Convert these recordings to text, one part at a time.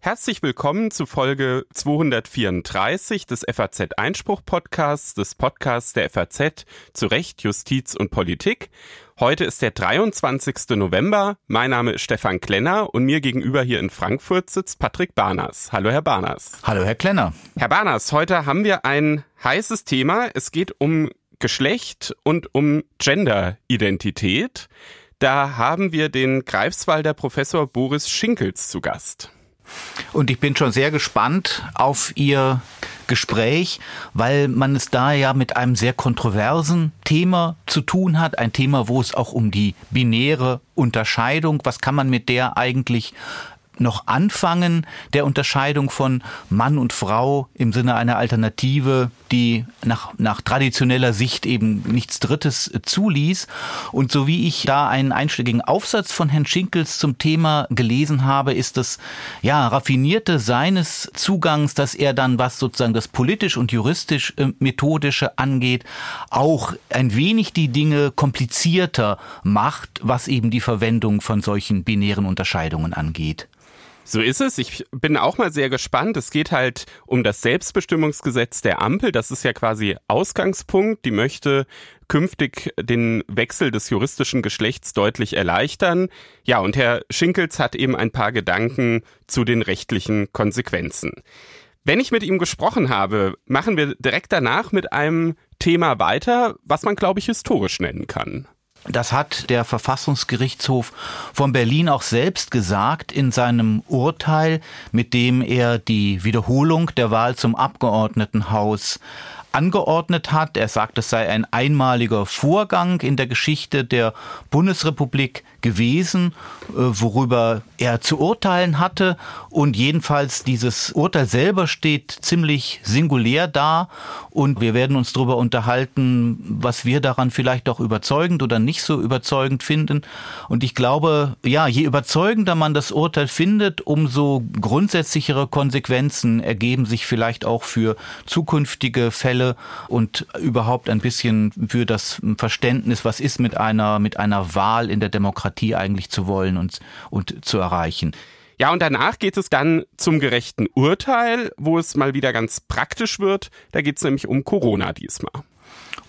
Herzlich willkommen zu Folge 234 des FAZ Einspruch Podcasts, des Podcasts der FAZ zu Recht, Justiz und Politik. Heute ist der 23. November. Mein Name ist Stefan Klenner und mir gegenüber hier in Frankfurt sitzt Patrick Barners. Hallo, Herr Barners. Hallo, Herr Klenner. Herr Barners, heute haben wir ein heißes Thema. Es geht um Geschlecht und um Genderidentität. Da haben wir den Greifswalder Professor Boris Schinkels zu Gast. Und ich bin schon sehr gespannt auf Ihr Gespräch, weil man es da ja mit einem sehr kontroversen Thema zu tun hat. Ein Thema, wo es auch um die binäre Unterscheidung, was kann man mit der eigentlich noch anfangen der Unterscheidung von Mann und Frau im Sinne einer Alternative, die nach, nach traditioneller Sicht eben nichts Drittes zuließ. Und so wie ich da einen einschlägigen Aufsatz von Herrn Schinkels zum Thema gelesen habe, ist das ja raffinierte seines Zugangs, dass er dann, was sozusagen das politisch und juristisch äh, methodische angeht, auch ein wenig die Dinge komplizierter macht, was eben die Verwendung von solchen binären Unterscheidungen angeht. So ist es. Ich bin auch mal sehr gespannt. Es geht halt um das Selbstbestimmungsgesetz der Ampel. Das ist ja quasi Ausgangspunkt. Die möchte künftig den Wechsel des juristischen Geschlechts deutlich erleichtern. Ja, und Herr Schinkels hat eben ein paar Gedanken zu den rechtlichen Konsequenzen. Wenn ich mit ihm gesprochen habe, machen wir direkt danach mit einem Thema weiter, was man, glaube ich, historisch nennen kann. Das hat der Verfassungsgerichtshof von Berlin auch selbst gesagt in seinem Urteil, mit dem er die Wiederholung der Wahl zum Abgeordnetenhaus angeordnet hat. Er sagt, es sei ein einmaliger Vorgang in der Geschichte der Bundesrepublik gewesen, äh, worüber er zu urteilen hatte. Und jedenfalls dieses Urteil selber steht ziemlich singulär da. Und wir werden uns darüber unterhalten, was wir daran vielleicht auch überzeugend oder nicht so überzeugend finden. Und ich glaube, ja, je überzeugender man das Urteil findet, umso grundsätzlichere Konsequenzen ergeben sich vielleicht auch für zukünftige Fälle und überhaupt ein bisschen für das Verständnis, was ist mit einer, mit einer Wahl in der Demokratie Demokratie eigentlich zu wollen und, und zu erreichen. Ja, und danach geht es dann zum gerechten Urteil, wo es mal wieder ganz praktisch wird. Da geht es nämlich um Corona diesmal.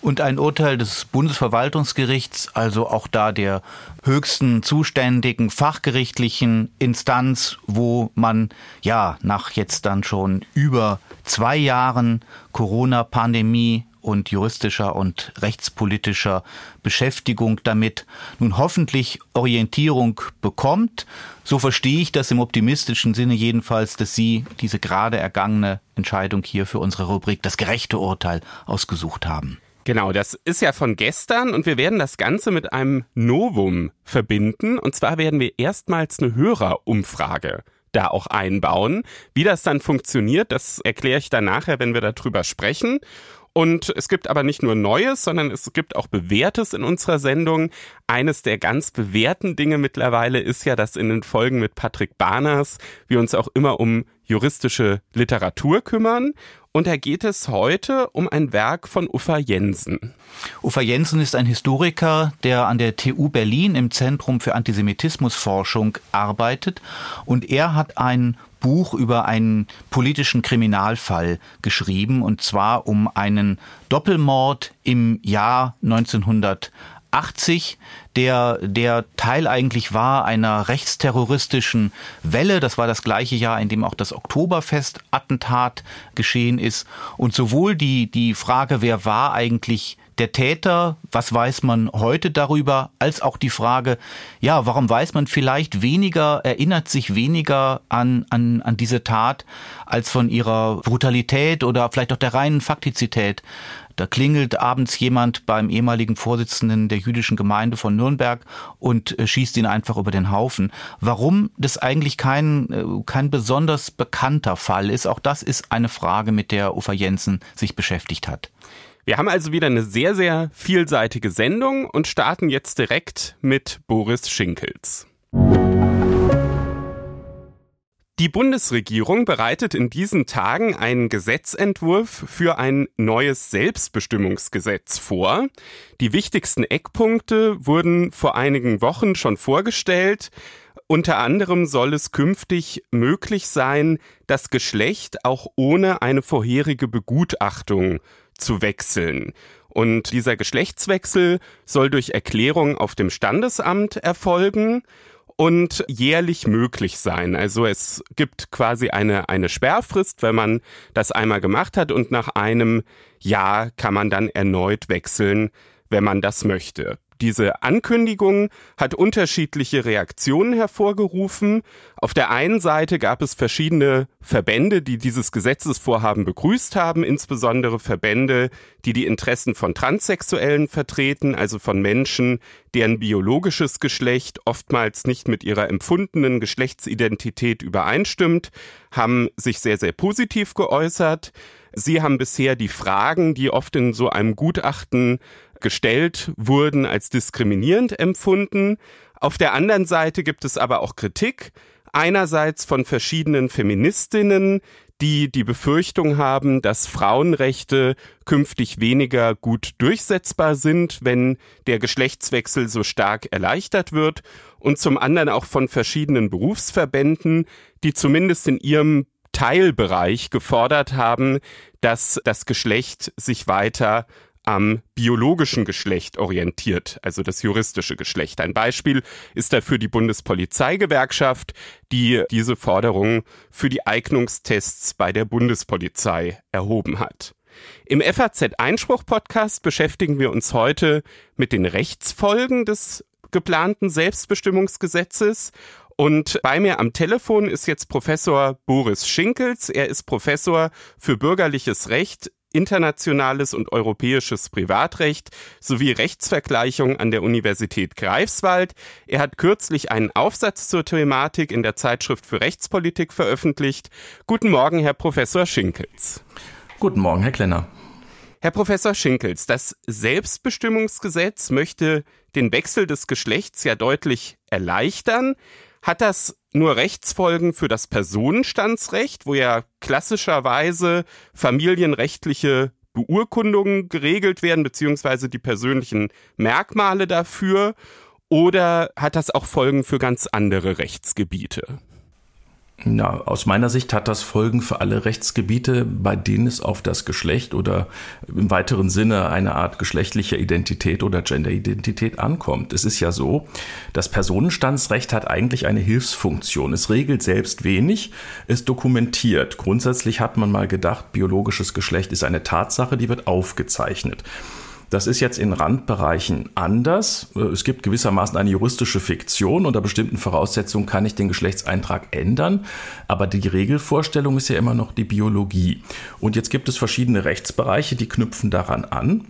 Und ein Urteil des Bundesverwaltungsgerichts, also auch da der höchsten zuständigen fachgerichtlichen Instanz, wo man ja nach jetzt dann schon über zwei Jahren Corona-Pandemie und juristischer und rechtspolitischer Beschäftigung damit nun hoffentlich Orientierung bekommt. So verstehe ich das im optimistischen Sinne jedenfalls, dass Sie diese gerade ergangene Entscheidung hier für unsere Rubrik das gerechte Urteil ausgesucht haben. Genau, das ist ja von gestern und wir werden das Ganze mit einem Novum verbinden. Und zwar werden wir erstmals eine Hörerumfrage da auch einbauen. Wie das dann funktioniert, das erkläre ich dann nachher, wenn wir darüber sprechen. Und es gibt aber nicht nur Neues, sondern es gibt auch Bewährtes in unserer Sendung. Eines der ganz bewährten Dinge mittlerweile ist ja, dass in den Folgen mit Patrick Barners wir uns auch immer um juristische Literatur kümmern. Und da geht es heute um ein Werk von Uffa Jensen. Uffa Jensen ist ein Historiker, der an der TU Berlin im Zentrum für Antisemitismusforschung arbeitet. Und er hat ein Buch über einen politischen Kriminalfall geschrieben, und zwar um einen Doppelmord im Jahr 1980, der, der Teil eigentlich war einer rechtsterroristischen Welle. Das war das gleiche Jahr, in dem auch das Oktoberfest-Attentat geschehen ist. Und sowohl die, die Frage, wer war eigentlich der Täter, was weiß man heute darüber, als auch die Frage, ja, warum weiß man vielleicht weniger, erinnert sich weniger an, an, an diese Tat als von ihrer Brutalität oder vielleicht auch der reinen Faktizität. Da klingelt abends jemand beim ehemaligen Vorsitzenden der jüdischen Gemeinde von Nürnberg und äh, schießt ihn einfach über den Haufen. Warum das eigentlich kein, äh, kein besonders bekannter Fall ist, auch das ist eine Frage, mit der Ufa Jensen sich beschäftigt hat. Wir haben also wieder eine sehr, sehr vielseitige Sendung und starten jetzt direkt mit Boris Schinkels. Die Bundesregierung bereitet in diesen Tagen einen Gesetzentwurf für ein neues Selbstbestimmungsgesetz vor. Die wichtigsten Eckpunkte wurden vor einigen Wochen schon vorgestellt. Unter anderem soll es künftig möglich sein, das Geschlecht auch ohne eine vorherige Begutachtung zu wechseln. Und dieser Geschlechtswechsel soll durch Erklärung auf dem Standesamt erfolgen und jährlich möglich sein. Also es gibt quasi eine, eine Sperrfrist, wenn man das einmal gemacht hat und nach einem Jahr kann man dann erneut wechseln, wenn man das möchte. Diese Ankündigung hat unterschiedliche Reaktionen hervorgerufen. Auf der einen Seite gab es verschiedene Verbände, die dieses Gesetzesvorhaben begrüßt haben, insbesondere Verbände, die die Interessen von Transsexuellen vertreten, also von Menschen, deren biologisches Geschlecht oftmals nicht mit ihrer empfundenen Geschlechtsidentität übereinstimmt, haben sich sehr, sehr positiv geäußert. Sie haben bisher die Fragen, die oft in so einem Gutachten gestellt wurden, als diskriminierend empfunden. Auf der anderen Seite gibt es aber auch Kritik. Einerseits von verschiedenen Feministinnen, die die Befürchtung haben, dass Frauenrechte künftig weniger gut durchsetzbar sind, wenn der Geschlechtswechsel so stark erleichtert wird. Und zum anderen auch von verschiedenen Berufsverbänden, die zumindest in ihrem Teilbereich gefordert haben, dass das Geschlecht sich weiter am biologischen Geschlecht orientiert, also das juristische Geschlecht. Ein Beispiel ist dafür die Bundespolizeigewerkschaft, die diese Forderung für die Eignungstests bei der Bundespolizei erhoben hat. Im FAZ Einspruch Podcast beschäftigen wir uns heute mit den Rechtsfolgen des geplanten Selbstbestimmungsgesetzes und bei mir am Telefon ist jetzt Professor Boris Schinkels. Er ist Professor für bürgerliches Recht internationales und europäisches Privatrecht sowie Rechtsvergleichung an der Universität Greifswald. Er hat kürzlich einen Aufsatz zur Thematik in der Zeitschrift für Rechtspolitik veröffentlicht. Guten Morgen, Herr Professor Schinkels. Guten Morgen, Herr Klenner. Herr Professor Schinkels, das Selbstbestimmungsgesetz möchte den Wechsel des Geschlechts ja deutlich erleichtern. Hat das nur Rechtsfolgen für das Personenstandsrecht, wo ja klassischerweise familienrechtliche Beurkundungen geregelt werden, beziehungsweise die persönlichen Merkmale dafür? Oder hat das auch Folgen für ganz andere Rechtsgebiete? Ja, aus meiner Sicht hat das Folgen für alle Rechtsgebiete, bei denen es auf das Geschlecht oder im weiteren Sinne eine Art geschlechtlicher Identität oder Genderidentität ankommt. Es ist ja so, das Personenstandsrecht hat eigentlich eine Hilfsfunktion. Es regelt selbst wenig, es dokumentiert. Grundsätzlich hat man mal gedacht, biologisches Geschlecht ist eine Tatsache, die wird aufgezeichnet. Das ist jetzt in Randbereichen anders. Es gibt gewissermaßen eine juristische Fiktion. Unter bestimmten Voraussetzungen kann ich den Geschlechtseintrag ändern. Aber die Regelvorstellung ist ja immer noch die Biologie. Und jetzt gibt es verschiedene Rechtsbereiche, die knüpfen daran an.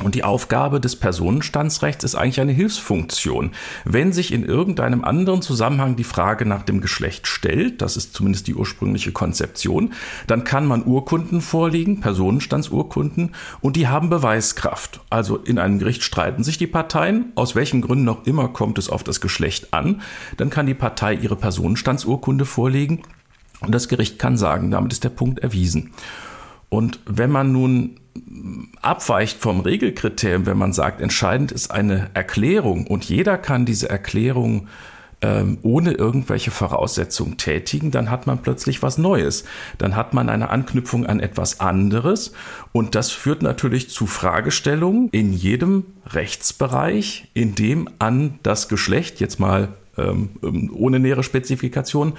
Und die Aufgabe des Personenstandsrechts ist eigentlich eine Hilfsfunktion. Wenn sich in irgendeinem anderen Zusammenhang die Frage nach dem Geschlecht stellt, das ist zumindest die ursprüngliche Konzeption, dann kann man Urkunden vorlegen, Personenstandsurkunden, und die haben Beweiskraft. Also in einem Gericht streiten sich die Parteien, aus welchen Gründen auch immer kommt es auf das Geschlecht an, dann kann die Partei ihre Personenstandsurkunde vorlegen und das Gericht kann sagen, damit ist der Punkt erwiesen. Und wenn man nun abweicht vom Regelkriterium, wenn man sagt, entscheidend ist eine Erklärung und jeder kann diese Erklärung ähm, ohne irgendwelche Voraussetzungen tätigen, dann hat man plötzlich was Neues. Dann hat man eine Anknüpfung an etwas anderes und das führt natürlich zu Fragestellungen in jedem Rechtsbereich, in dem an das Geschlecht, jetzt mal ähm, ohne nähere Spezifikation,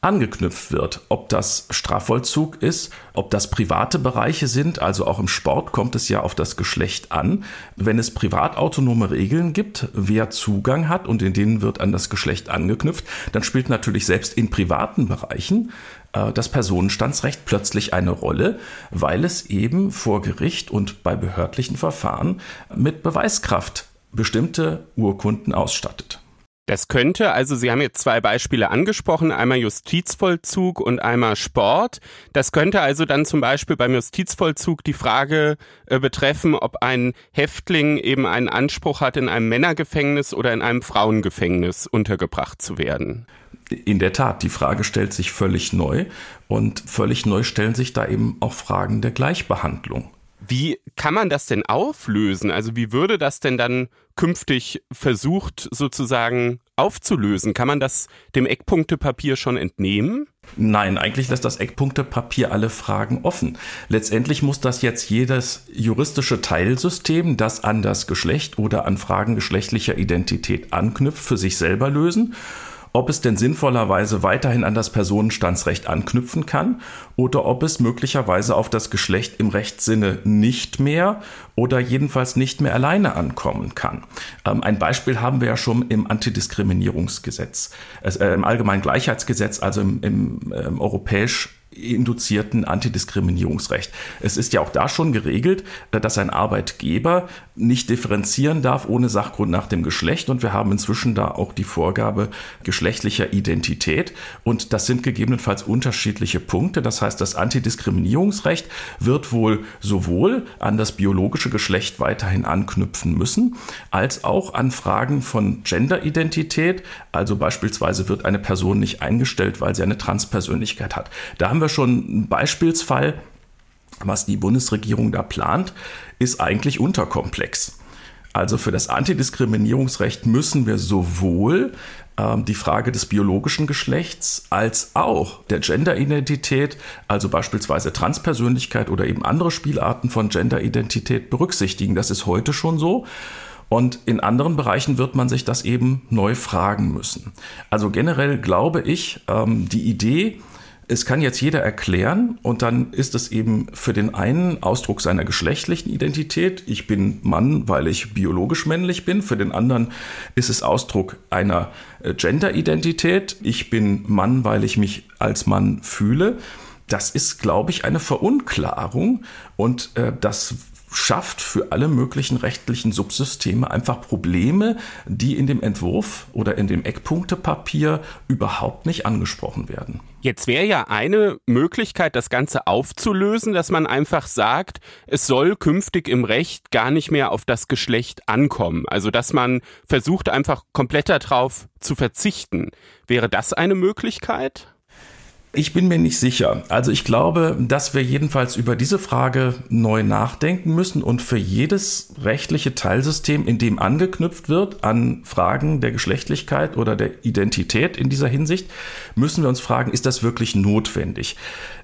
angeknüpft wird. Ob das Strafvollzug ist, ob das private Bereiche sind, also auch im Sport kommt es ja auf das Geschlecht an. Wenn es privatautonome Regeln gibt, wer Zugang hat und in denen wird an das Geschlecht angeknüpft, dann spielt natürlich selbst in privaten Bereichen äh, das Personenstandsrecht plötzlich eine Rolle, weil es eben vor Gericht und bei behördlichen Verfahren mit Beweiskraft bestimmte Urkunden ausstattet. Das könnte, also Sie haben jetzt zwei Beispiele angesprochen, einmal Justizvollzug und einmal Sport. Das könnte also dann zum Beispiel beim Justizvollzug die Frage äh, betreffen, ob ein Häftling eben einen Anspruch hat, in einem Männergefängnis oder in einem Frauengefängnis untergebracht zu werden. In der Tat, die Frage stellt sich völlig neu und völlig neu stellen sich da eben auch Fragen der Gleichbehandlung. Wie kann man das denn auflösen? Also wie würde das denn dann künftig versucht sozusagen aufzulösen? Kann man das dem Eckpunktepapier schon entnehmen? Nein, eigentlich lässt das Eckpunktepapier alle Fragen offen. Letztendlich muss das jetzt jedes juristische Teilsystem, das an das Geschlecht oder an Fragen geschlechtlicher Identität anknüpft, für sich selber lösen ob es denn sinnvollerweise weiterhin an das Personenstandsrecht anknüpfen kann oder ob es möglicherweise auf das Geschlecht im Rechtssinne nicht mehr oder jedenfalls nicht mehr alleine ankommen kann. Ähm, ein Beispiel haben wir ja schon im Antidiskriminierungsgesetz, äh, im Allgemeinen Gleichheitsgesetz, also im, im, im ähm, europäisch induzierten Antidiskriminierungsrecht. Es ist ja auch da schon geregelt, äh, dass ein Arbeitgeber nicht differenzieren darf ohne Sachgrund nach dem Geschlecht. Und wir haben inzwischen da auch die Vorgabe geschlechtlicher Identität. Und das sind gegebenenfalls unterschiedliche Punkte. Das heißt, das Antidiskriminierungsrecht wird wohl sowohl an das biologische Geschlecht weiterhin anknüpfen müssen, als auch an Fragen von Genderidentität. Also beispielsweise wird eine Person nicht eingestellt, weil sie eine Transpersönlichkeit hat. Da haben wir schon einen Beispielsfall, was die Bundesregierung da plant, ist eigentlich unterkomplex. Also für das Antidiskriminierungsrecht müssen wir sowohl ähm, die Frage des biologischen Geschlechts als auch der Genderidentität, also beispielsweise Transpersönlichkeit oder eben andere Spielarten von Genderidentität berücksichtigen. Das ist heute schon so. Und in anderen Bereichen wird man sich das eben neu fragen müssen. Also generell glaube ich, ähm, die Idee, es kann jetzt jeder erklären und dann ist es eben für den einen Ausdruck seiner geschlechtlichen Identität. Ich bin Mann, weil ich biologisch männlich bin. Für den anderen ist es Ausdruck einer äh, Gender-Identität. Ich bin Mann, weil ich mich als Mann fühle. Das ist, glaube ich, eine Verunklarung und äh, das schafft für alle möglichen rechtlichen Subsysteme einfach Probleme, die in dem Entwurf oder in dem Eckpunktepapier überhaupt nicht angesprochen werden. Jetzt wäre ja eine Möglichkeit, das Ganze aufzulösen, dass man einfach sagt, es soll künftig im Recht gar nicht mehr auf das Geschlecht ankommen. Also dass man versucht einfach komplett darauf zu verzichten. Wäre das eine Möglichkeit? Ich bin mir nicht sicher. Also ich glaube, dass wir jedenfalls über diese Frage neu nachdenken müssen und für jedes rechtliche Teilsystem, in dem angeknüpft wird an Fragen der Geschlechtlichkeit oder der Identität in dieser Hinsicht, müssen wir uns fragen, ist das wirklich notwendig?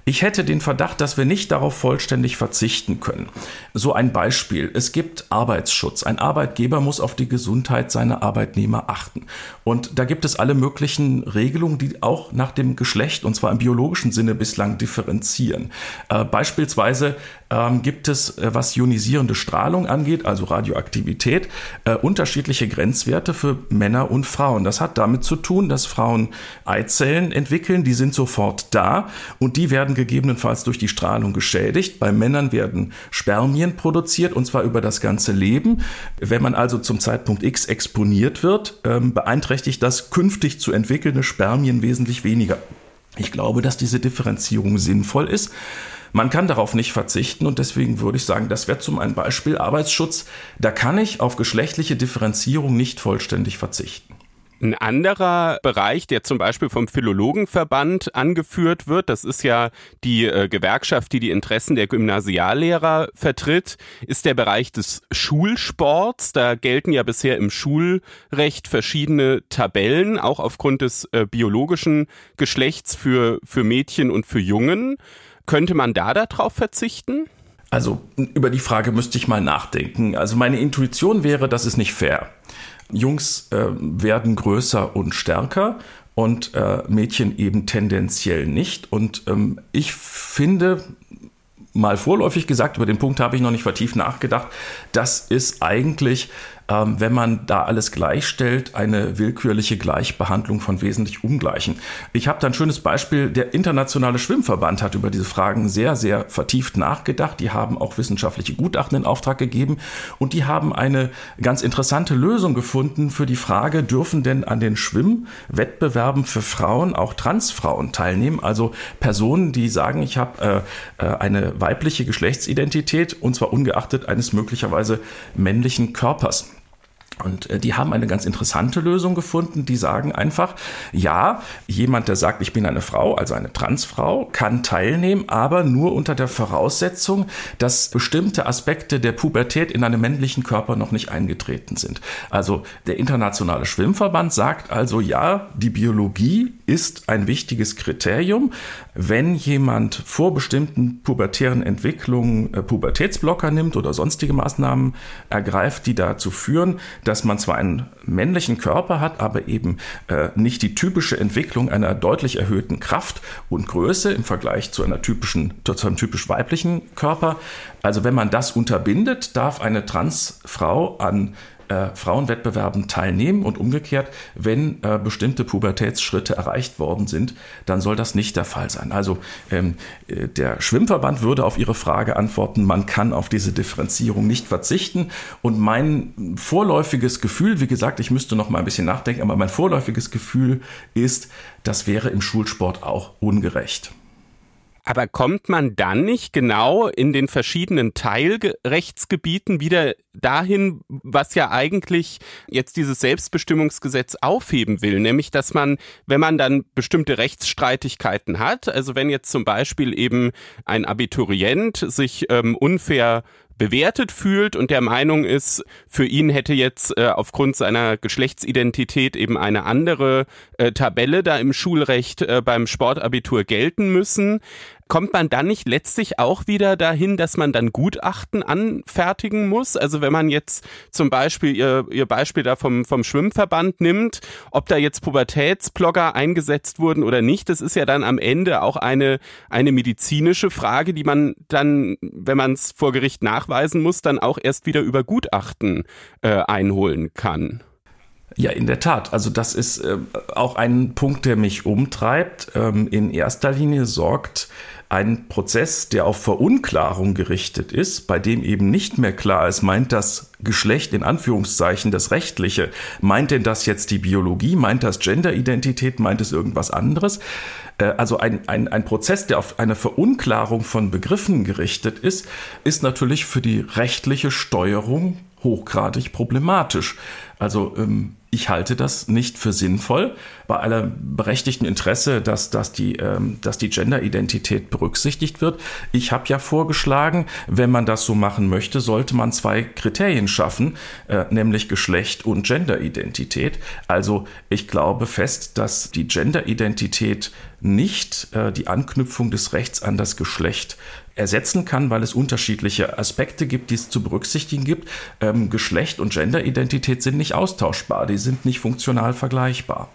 Ich hätte den Verdacht, dass wir nicht darauf vollständig verzichten können. So ein Beispiel. Es gibt Arbeitsschutz. Ein Arbeitgeber muss auf die Gesundheit seiner Arbeitnehmer achten. Und da gibt es alle möglichen Regelungen, die auch nach dem Geschlecht, und zwar im biologischen Sinne, bislang differenzieren. Äh, beispielsweise ähm, gibt es, äh, was ionisierende Strahlung angeht, also Radioaktivität, äh, unterschiedliche Grenzwerte für Männer und Frauen. Das hat damit zu tun, dass Frauen Eizellen entwickeln, die sind sofort da und die werden gegebenenfalls durch die Strahlung geschädigt. Bei Männern werden Spermien produziert und zwar über das ganze Leben. Wenn man also zum Zeitpunkt X exponiert wird, ähm, beeinträchtigt das künftig zu entwickelnde Spermien wesentlich weniger. Ich glaube, dass diese Differenzierung sinnvoll ist. Man kann darauf nicht verzichten und deswegen würde ich sagen, das wäre zum ein Beispiel Arbeitsschutz. Da kann ich auf geschlechtliche Differenzierung nicht vollständig verzichten. Ein anderer Bereich, der zum Beispiel vom Philologenverband angeführt wird, das ist ja die äh, Gewerkschaft, die die Interessen der Gymnasiallehrer vertritt, ist der Bereich des Schulsports. Da gelten ja bisher im Schulrecht verschiedene Tabellen, auch aufgrund des äh, biologischen Geschlechts für, für Mädchen und für Jungen. Könnte man da darauf verzichten? Also über die Frage müsste ich mal nachdenken. Also meine Intuition wäre, das ist nicht fair. Jungs äh, werden größer und stärker und äh, Mädchen eben tendenziell nicht. Und ähm, ich finde, mal vorläufig gesagt, über den Punkt habe ich noch nicht vertieft nachgedacht, das ist eigentlich ähm, wenn man da alles gleichstellt, eine willkürliche Gleichbehandlung von wesentlich Ungleichen. Ich habe da ein schönes Beispiel. Der Internationale Schwimmverband hat über diese Fragen sehr, sehr vertieft nachgedacht. Die haben auch wissenschaftliche Gutachten in Auftrag gegeben und die haben eine ganz interessante Lösung gefunden für die Frage, dürfen denn an den Schwimmwettbewerben für Frauen auch Transfrauen teilnehmen? Also Personen, die sagen, ich habe äh, äh, eine weibliche Geschlechtsidentität und zwar ungeachtet eines möglicherweise männlichen Körpers. Und äh, die haben eine ganz interessante Lösung gefunden. Die sagen einfach, ja, jemand, der sagt, ich bin eine Frau, also eine Transfrau, kann teilnehmen, aber nur unter der Voraussetzung, dass bestimmte Aspekte der Pubertät in einem männlichen Körper noch nicht eingetreten sind. Also der Internationale Schwimmverband sagt also, ja, die Biologie ist ein wichtiges Kriterium. Wenn jemand vor bestimmten pubertären Entwicklungen äh, Pubertätsblocker nimmt oder sonstige Maßnahmen ergreift, die dazu führen, dass man zwar einen männlichen Körper hat, aber eben äh, nicht die typische Entwicklung einer deutlich erhöhten Kraft und Größe im Vergleich zu einer typischen, zu einem typisch weiblichen Körper. Also wenn man das unterbindet, darf eine Transfrau an äh, Frauenwettbewerben teilnehmen und umgekehrt, wenn äh, bestimmte Pubertätsschritte erreicht worden sind, dann soll das nicht der Fall sein. Also ähm, äh, der Schwimmverband würde auf Ihre Frage antworten, man kann auf diese Differenzierung nicht verzichten und mein vorläufiges Gefühl, wie gesagt, ich müsste noch mal ein bisschen nachdenken, aber mein vorläufiges Gefühl ist, das wäre im Schulsport auch ungerecht. Aber kommt man dann nicht genau in den verschiedenen Teilrechtsgebieten wieder dahin, was ja eigentlich jetzt dieses Selbstbestimmungsgesetz aufheben will, nämlich dass man, wenn man dann bestimmte Rechtsstreitigkeiten hat, also wenn jetzt zum Beispiel eben ein Abiturient sich ähm, unfair bewertet fühlt und der Meinung ist, für ihn hätte jetzt äh, aufgrund seiner Geschlechtsidentität eben eine andere äh, Tabelle da im Schulrecht äh, beim Sportabitur gelten müssen, Kommt man dann nicht letztlich auch wieder dahin, dass man dann Gutachten anfertigen muss? Also wenn man jetzt zum Beispiel ihr, ihr Beispiel da vom, vom Schwimmverband nimmt, ob da jetzt Pubertätsblogger eingesetzt wurden oder nicht, das ist ja dann am Ende auch eine, eine medizinische Frage, die man dann, wenn man es vor Gericht nachweisen muss, dann auch erst wieder über Gutachten äh, einholen kann. Ja, in der Tat. Also das ist äh, auch ein Punkt, der mich umtreibt. Ähm, in erster Linie sorgt ein Prozess, der auf Verunklarung gerichtet ist, bei dem eben nicht mehr klar ist, meint das Geschlecht in Anführungszeichen das Rechtliche, meint denn das jetzt die Biologie, meint das Genderidentität, meint es irgendwas anderes? Äh, also ein, ein, ein Prozess, der auf eine Verunklarung von Begriffen gerichtet ist, ist natürlich für die rechtliche Steuerung hochgradig problematisch. Also ähm, ich halte das nicht für sinnvoll, bei aller berechtigten Interesse, dass, dass die, ähm, dass die Genderidentität berücksichtigt wird. Ich habe ja vorgeschlagen, wenn man das so machen möchte, sollte man zwei Kriterien schaffen, äh, nämlich Geschlecht und Genderidentität. Also ich glaube fest, dass die Genderidentität nicht äh, die Anknüpfung des Rechts an das Geschlecht ersetzen kann, weil es unterschiedliche Aspekte gibt, die es zu berücksichtigen gibt. Ähm, Geschlecht und Genderidentität sind nicht austauschbar, die sind nicht funktional vergleichbar.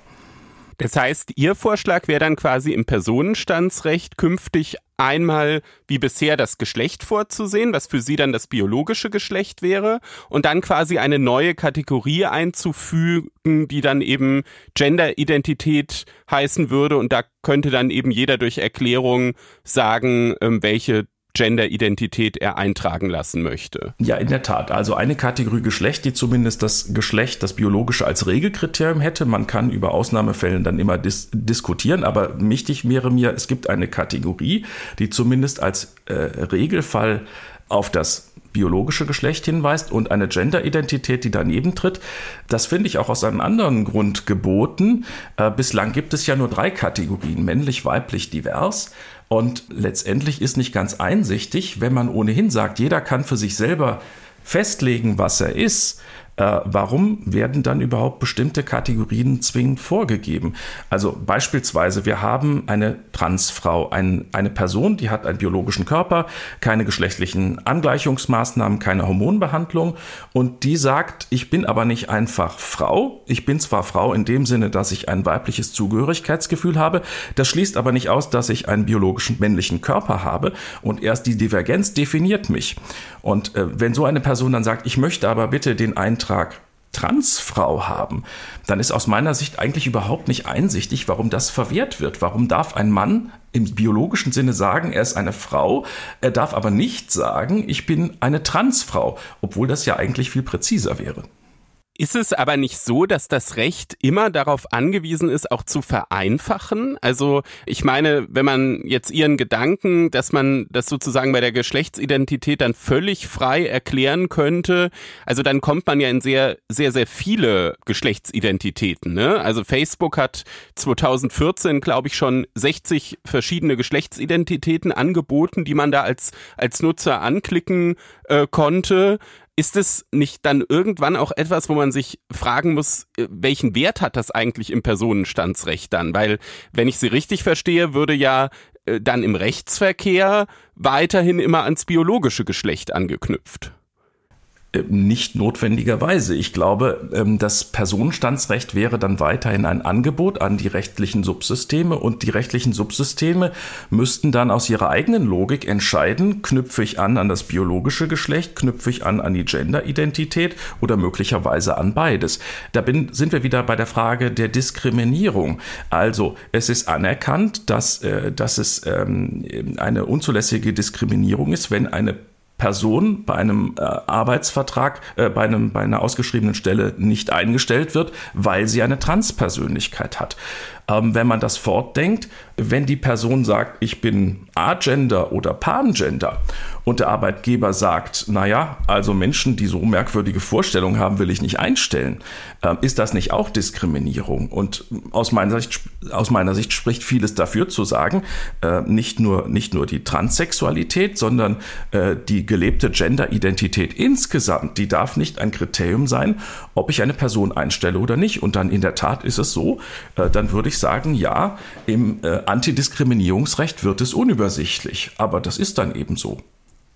Das heißt, Ihr Vorschlag wäre dann quasi im Personenstandsrecht künftig einmal wie bisher das Geschlecht vorzusehen, was für Sie dann das biologische Geschlecht wäre, und dann quasi eine neue Kategorie einzufügen, die dann eben Genderidentität heißen würde. Und da könnte dann eben jeder durch Erklärung sagen, ähm, welche Genderidentität er eintragen lassen möchte. Ja, in der Tat. Also eine Kategorie Geschlecht, die zumindest das Geschlecht, das biologische als Regelkriterium hätte. Man kann über Ausnahmefällen dann immer dis diskutieren, aber wichtig wäre mir, es gibt eine Kategorie, die zumindest als äh, Regelfall auf das biologische Geschlecht hinweist und eine Genderidentität, die daneben tritt. Das finde ich auch aus einem anderen Grund geboten. Äh, bislang gibt es ja nur drei Kategorien, männlich, weiblich, divers. Und letztendlich ist nicht ganz einsichtig, wenn man ohnehin sagt, jeder kann für sich selber festlegen, was er ist, äh, warum werden dann überhaupt bestimmte Kategorien zwingend vorgegeben? Also beispielsweise, wir haben eine Transfrau, ein, eine Person, die hat einen biologischen Körper, keine geschlechtlichen Angleichungsmaßnahmen, keine Hormonbehandlung und die sagt, ich bin aber nicht einfach Frau, ich bin zwar Frau in dem Sinne, dass ich ein weibliches Zugehörigkeitsgefühl habe, das schließt aber nicht aus, dass ich einen biologischen männlichen Körper habe und erst die Divergenz definiert mich. Und äh, wenn so eine Person dann sagt, ich möchte aber bitte den Eintrag Transfrau haben, dann ist aus meiner Sicht eigentlich überhaupt nicht einsichtig, warum das verwehrt wird. Warum darf ein Mann im biologischen Sinne sagen, er ist eine Frau, er darf aber nicht sagen, ich bin eine Transfrau, obwohl das ja eigentlich viel präziser wäre. Ist es aber nicht so, dass das Recht immer darauf angewiesen ist, auch zu vereinfachen? Also ich meine, wenn man jetzt Ihren Gedanken, dass man das sozusagen bei der Geschlechtsidentität dann völlig frei erklären könnte, also dann kommt man ja in sehr, sehr, sehr viele Geschlechtsidentitäten. Ne? Also Facebook hat 2014, glaube ich, schon 60 verschiedene Geschlechtsidentitäten angeboten, die man da als, als Nutzer anklicken äh, konnte. Ist es nicht dann irgendwann auch etwas, wo man sich fragen muss, äh, welchen Wert hat das eigentlich im Personenstandsrecht dann? Weil, wenn ich Sie richtig verstehe, würde ja äh, dann im Rechtsverkehr weiterhin immer ans biologische Geschlecht angeknüpft. Äh, nicht notwendigerweise. Ich glaube, ähm, das Personenstandsrecht wäre dann weiterhin ein Angebot an die rechtlichen Subsysteme und die rechtlichen Subsysteme müssten dann aus ihrer eigenen Logik entscheiden, knüpfe ich an an das biologische Geschlecht, knüpfe ich an an die Genderidentität oder möglicherweise an beides. Da bin, sind wir wieder bei der Frage der Diskriminierung. Also es ist anerkannt, dass, äh, dass es ähm, eine unzulässige Diskriminierung ist, wenn eine Person bei einem äh, Arbeitsvertrag, äh, bei, einem, bei einer ausgeschriebenen Stelle nicht eingestellt wird, weil sie eine Transpersönlichkeit hat. Ähm, wenn man das fortdenkt, wenn die Person sagt, ich bin Agender oder Pangender und der Arbeitgeber sagt, naja, also Menschen, die so merkwürdige Vorstellungen haben, will ich nicht einstellen, äh, ist das nicht auch Diskriminierung? Und aus meiner Sicht, aus meiner Sicht spricht vieles dafür zu sagen, äh, nicht, nur, nicht nur die Transsexualität, sondern äh, die gelebte Genderidentität insgesamt, die darf nicht ein Kriterium sein, ob ich eine Person einstelle oder nicht. Und dann in der Tat ist es so, äh, dann würde ich sagen, ja, im äh, Antidiskriminierungsrecht wird es unübersichtlich. Aber das ist dann eben so.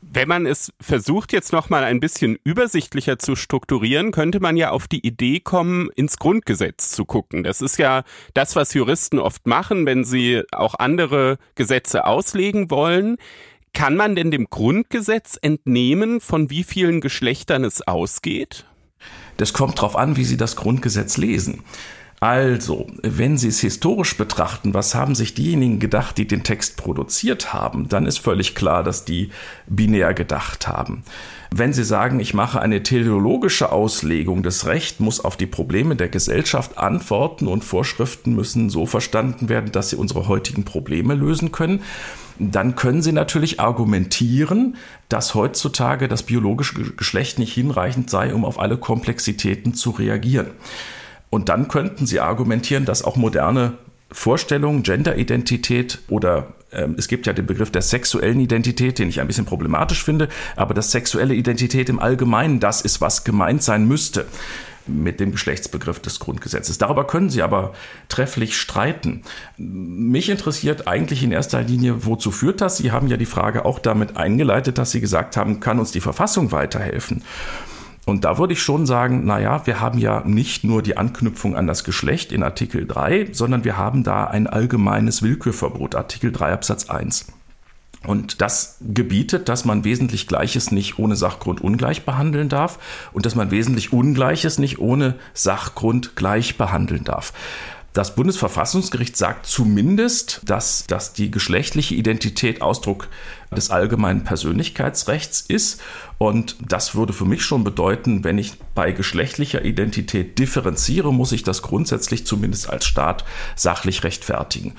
Wenn man es versucht, jetzt nochmal ein bisschen übersichtlicher zu strukturieren, könnte man ja auf die Idee kommen, ins Grundgesetz zu gucken. Das ist ja das, was Juristen oft machen, wenn sie auch andere Gesetze auslegen wollen. Kann man denn dem Grundgesetz entnehmen, von wie vielen Geschlechtern es ausgeht? Das kommt darauf an, wie Sie das Grundgesetz lesen. Also, wenn Sie es historisch betrachten, was haben sich diejenigen gedacht, die den Text produziert haben, dann ist völlig klar, dass die binär gedacht haben. Wenn Sie sagen, ich mache eine teleologische Auslegung des Rechts, muss auf die Probleme der Gesellschaft antworten und Vorschriften müssen so verstanden werden, dass sie unsere heutigen Probleme lösen können, dann können Sie natürlich argumentieren, dass heutzutage das biologische Geschlecht nicht hinreichend sei, um auf alle Komplexitäten zu reagieren. Und dann könnten Sie argumentieren, dass auch moderne Vorstellungen, Genderidentität oder ähm, es gibt ja den Begriff der sexuellen Identität, den ich ein bisschen problematisch finde, aber dass sexuelle Identität im Allgemeinen das ist, was gemeint sein müsste mit dem Geschlechtsbegriff des Grundgesetzes. Darüber können Sie aber trefflich streiten. Mich interessiert eigentlich in erster Linie, wozu führt das? Sie haben ja die Frage auch damit eingeleitet, dass Sie gesagt haben, kann uns die Verfassung weiterhelfen? Und da würde ich schon sagen, naja, wir haben ja nicht nur die Anknüpfung an das Geschlecht in Artikel 3, sondern wir haben da ein allgemeines Willkürverbot, Artikel 3 Absatz 1. Und das gebietet, dass man wesentlich Gleiches nicht ohne Sachgrund ungleich behandeln darf und dass man wesentlich Ungleiches nicht ohne Sachgrund gleich behandeln darf. Das Bundesverfassungsgericht sagt zumindest, dass, dass die geschlechtliche Identität Ausdruck des allgemeinen Persönlichkeitsrechts ist. Und das würde für mich schon bedeuten, wenn ich bei geschlechtlicher Identität differenziere, muss ich das grundsätzlich zumindest als Staat sachlich rechtfertigen.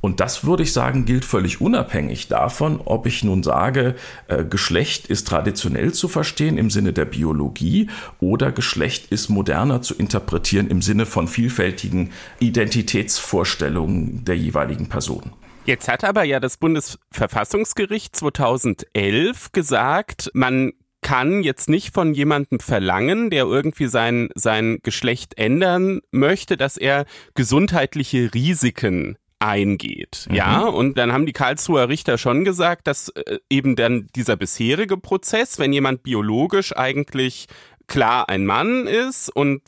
Und das würde ich sagen, gilt völlig unabhängig davon, ob ich nun sage, äh, Geschlecht ist traditionell zu verstehen im Sinne der Biologie oder Geschlecht ist moderner zu interpretieren im Sinne von vielfältigen Identitätsvorstellungen der jeweiligen Person. Jetzt hat aber ja das Bundesverfassungsgericht 2011 gesagt, man kann jetzt nicht von jemandem verlangen, der irgendwie sein, sein Geschlecht ändern möchte, dass er gesundheitliche Risiken eingeht. Mhm. Ja, und dann haben die Karlsruher Richter schon gesagt, dass äh, eben dann dieser bisherige Prozess, wenn jemand biologisch eigentlich klar ein Mann ist und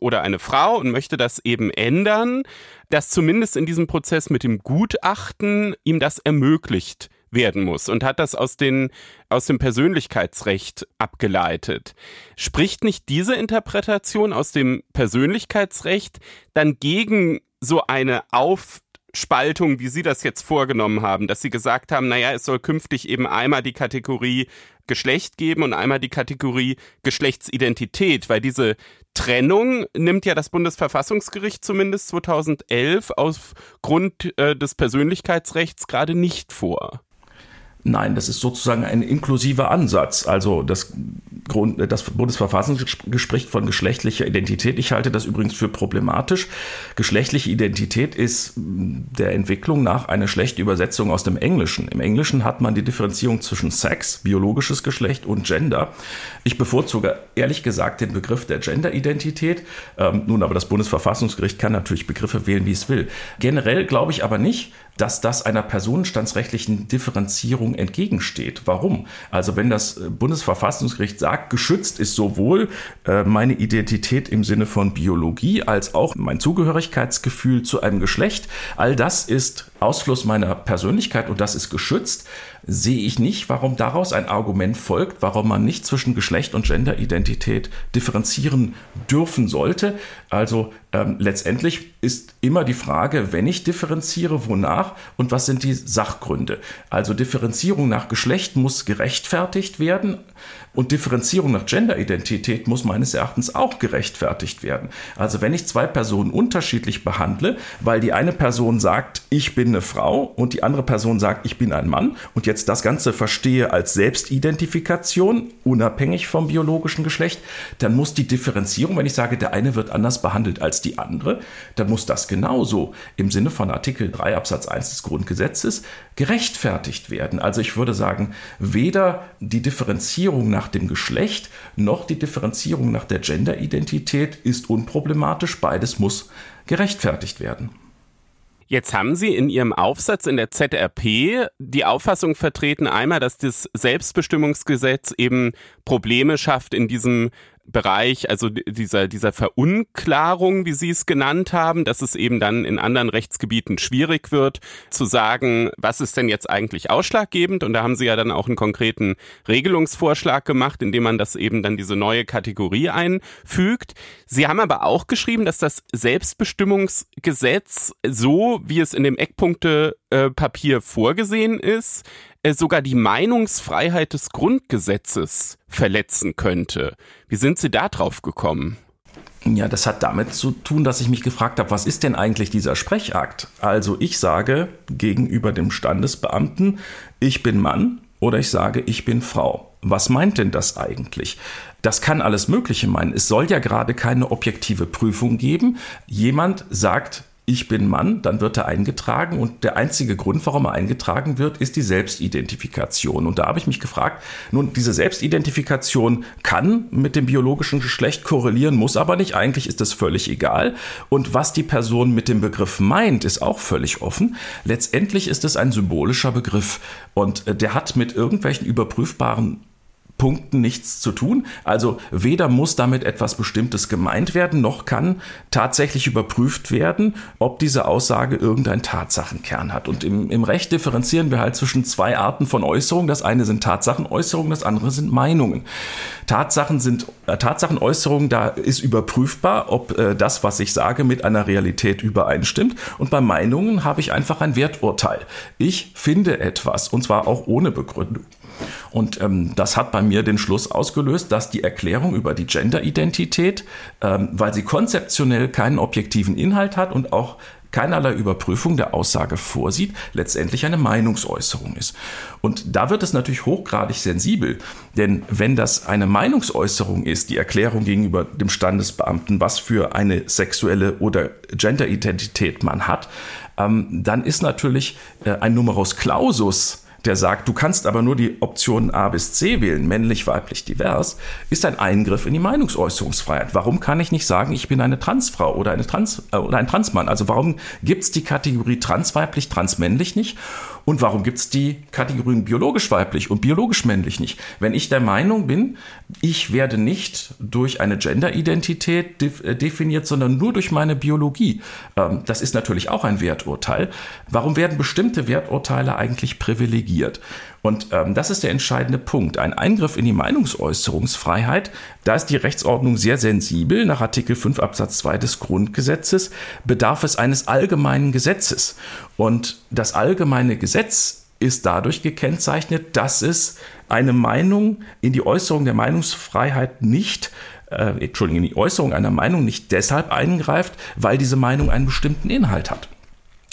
oder eine Frau und möchte das eben ändern, dass zumindest in diesem Prozess mit dem Gutachten ihm das ermöglicht werden muss und hat das aus den aus dem Persönlichkeitsrecht abgeleitet. Spricht nicht diese Interpretation aus dem Persönlichkeitsrecht dann gegen so eine auf Spaltung, wie Sie das jetzt vorgenommen haben, dass Sie gesagt haben, naja, es soll künftig eben einmal die Kategorie Geschlecht geben und einmal die Kategorie Geschlechtsidentität, weil diese Trennung nimmt ja das Bundesverfassungsgericht zumindest 2011 aufgrund äh, des Persönlichkeitsrechts gerade nicht vor. Nein, das ist sozusagen ein inklusiver Ansatz. Also das, Grund, das Bundesverfassungsgericht spricht von geschlechtlicher Identität. Ich halte das übrigens für problematisch. Geschlechtliche Identität ist der Entwicklung nach eine schlechte Übersetzung aus dem Englischen. Im Englischen hat man die Differenzierung zwischen Sex, biologisches Geschlecht und Gender. Ich bevorzuge ehrlich gesagt den Begriff der Genderidentität. Ähm, nun, aber das Bundesverfassungsgericht kann natürlich Begriffe wählen, wie es will. Generell glaube ich aber nicht, dass das einer personenstandsrechtlichen Differenzierung entgegensteht. Warum? Also wenn das äh, Bundesverfassungsgericht sagt, geschützt ist sowohl äh, meine Identität im Sinne von Biologie als auch mein Zugehörigkeitsgefühl zu einem Geschlecht, all das ist Ausfluss meiner Persönlichkeit und das ist geschützt, sehe ich nicht, warum daraus ein Argument folgt, warum man nicht zwischen Geschlecht und Genderidentität differenzieren dürfen sollte. Also ähm, letztendlich ist immer die Frage, wenn ich differenziere, wonach und was sind die Sachgründe. Also Differenzierung nach Geschlecht muss gerechtfertigt werden und Differenzierung nach Genderidentität muss meines Erachtens auch gerechtfertigt werden. Also wenn ich zwei Personen unterschiedlich behandle, weil die eine Person sagt, ich bin eine Frau und die andere Person sagt, ich bin ein Mann und jetzt das Ganze verstehe als Selbstidentifikation, unabhängig vom biologischen Geschlecht, dann muss die Differenzierung, wenn ich sage, der eine wird anders behandelt als die andere, dann muss das genauso im Sinne von Artikel 3 Absatz 1 des Grundgesetzes gerechtfertigt werden. Also ich würde sagen, weder die Differenzierung nach dem Geschlecht noch die Differenzierung nach der Genderidentität ist unproblematisch. Beides muss gerechtfertigt werden. Jetzt haben Sie in Ihrem Aufsatz in der ZRP die Auffassung vertreten, einmal, dass das Selbstbestimmungsgesetz eben Probleme schafft in diesem Bereich, also dieser, dieser Verunklarung, wie Sie es genannt haben, dass es eben dann in anderen Rechtsgebieten schwierig wird, zu sagen, was ist denn jetzt eigentlich ausschlaggebend? Und da haben Sie ja dann auch einen konkreten Regelungsvorschlag gemacht, indem man das eben dann diese neue Kategorie einfügt. Sie haben aber auch geschrieben, dass das Selbstbestimmungsgesetz, so wie es in dem Eckpunktepapier vorgesehen ist, sogar die Meinungsfreiheit des Grundgesetzes verletzen könnte. Wie sind Sie da drauf gekommen? Ja, das hat damit zu tun, dass ich mich gefragt habe, was ist denn eigentlich dieser Sprechakt? Also ich sage gegenüber dem Standesbeamten, ich bin Mann oder ich sage, ich bin Frau. Was meint denn das eigentlich? Das kann alles Mögliche meinen. Es soll ja gerade keine objektive Prüfung geben. Jemand sagt, ich bin Mann, dann wird er eingetragen und der einzige Grund, warum er eingetragen wird, ist die Selbstidentifikation. Und da habe ich mich gefragt, nun, diese Selbstidentifikation kann mit dem biologischen Geschlecht korrelieren, muss aber nicht. Eigentlich ist das völlig egal. Und was die Person mit dem Begriff meint, ist auch völlig offen. Letztendlich ist es ein symbolischer Begriff und äh, der hat mit irgendwelchen überprüfbaren Punkten nichts zu tun. Also weder muss damit etwas Bestimmtes gemeint werden, noch kann tatsächlich überprüft werden, ob diese Aussage irgendeinen Tatsachenkern hat. Und im, im Recht differenzieren wir halt zwischen zwei Arten von Äußerungen. Das eine sind Tatsachenäußerungen, das andere sind Meinungen. Tatsachen sind äh, Tatsachenäußerungen, da ist überprüfbar, ob äh, das, was ich sage, mit einer Realität übereinstimmt. Und bei Meinungen habe ich einfach ein Werturteil. Ich finde etwas, und zwar auch ohne Begründung. Und ähm, das hat bei mir den Schluss ausgelöst, dass die Erklärung über die Genderidentität, ähm, weil sie konzeptionell keinen objektiven Inhalt hat und auch keinerlei Überprüfung der Aussage vorsieht, letztendlich eine Meinungsäußerung ist. Und da wird es natürlich hochgradig sensibel, denn wenn das eine Meinungsäußerung ist, die Erklärung gegenüber dem Standesbeamten, was für eine sexuelle oder Genderidentität man hat, ähm, dann ist natürlich äh, ein Numerus Clausus der sagt, du kannst aber nur die Optionen A bis C wählen, männlich, weiblich, divers, ist ein Eingriff in die Meinungsäußerungsfreiheit. Warum kann ich nicht sagen, ich bin eine Transfrau oder, eine Trans, äh, oder ein Transmann? Also warum gibt es die Kategorie transweiblich, transmännlich nicht? Und warum gibt es die Kategorien biologisch weiblich und biologisch männlich nicht? Wenn ich der Meinung bin, ich werde nicht durch eine Genderidentität äh, definiert, sondern nur durch meine Biologie, ähm, das ist natürlich auch ein Werturteil. Warum werden bestimmte Werturteile eigentlich privilegiert? Und ähm, das ist der entscheidende Punkt. Ein Eingriff in die Meinungsäußerungsfreiheit, da ist die Rechtsordnung sehr sensibel. Nach Artikel 5 Absatz 2 des Grundgesetzes bedarf es eines allgemeinen Gesetzes. Und das allgemeine Gesetz ist dadurch gekennzeichnet, dass es eine Meinung in die Äußerung der Meinungsfreiheit nicht äh, Entschuldigung, in die Äußerung einer Meinung nicht deshalb eingreift, weil diese Meinung einen bestimmten Inhalt hat.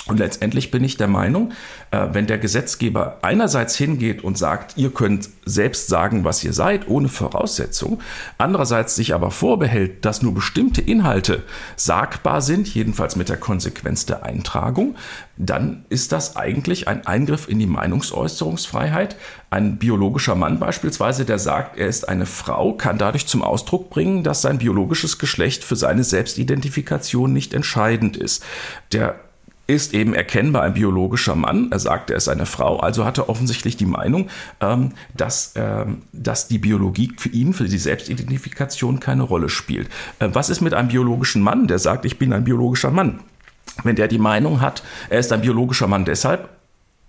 Und letztendlich bin ich der Meinung, äh, wenn der Gesetzgeber einerseits hingeht und sagt, ihr könnt selbst sagen, was ihr seid, ohne Voraussetzung, andererseits sich aber vorbehält, dass nur bestimmte Inhalte sagbar sind, jedenfalls mit der Konsequenz der Eintragung, dann ist das eigentlich ein Eingriff in die Meinungsäußerungsfreiheit. Ein biologischer Mann beispielsweise, der sagt, er ist eine Frau, kann dadurch zum Ausdruck bringen, dass sein biologisches Geschlecht für seine Selbstidentifikation nicht entscheidend ist. Der ist eben erkennbar ein biologischer Mann. Er sagt, er ist eine Frau, also hat er offensichtlich die Meinung, ähm, dass, ähm, dass die Biologie für ihn, für die Selbstidentifikation keine Rolle spielt. Äh, was ist mit einem biologischen Mann, der sagt, ich bin ein biologischer Mann? Wenn der die Meinung hat, er ist ein biologischer Mann deshalb,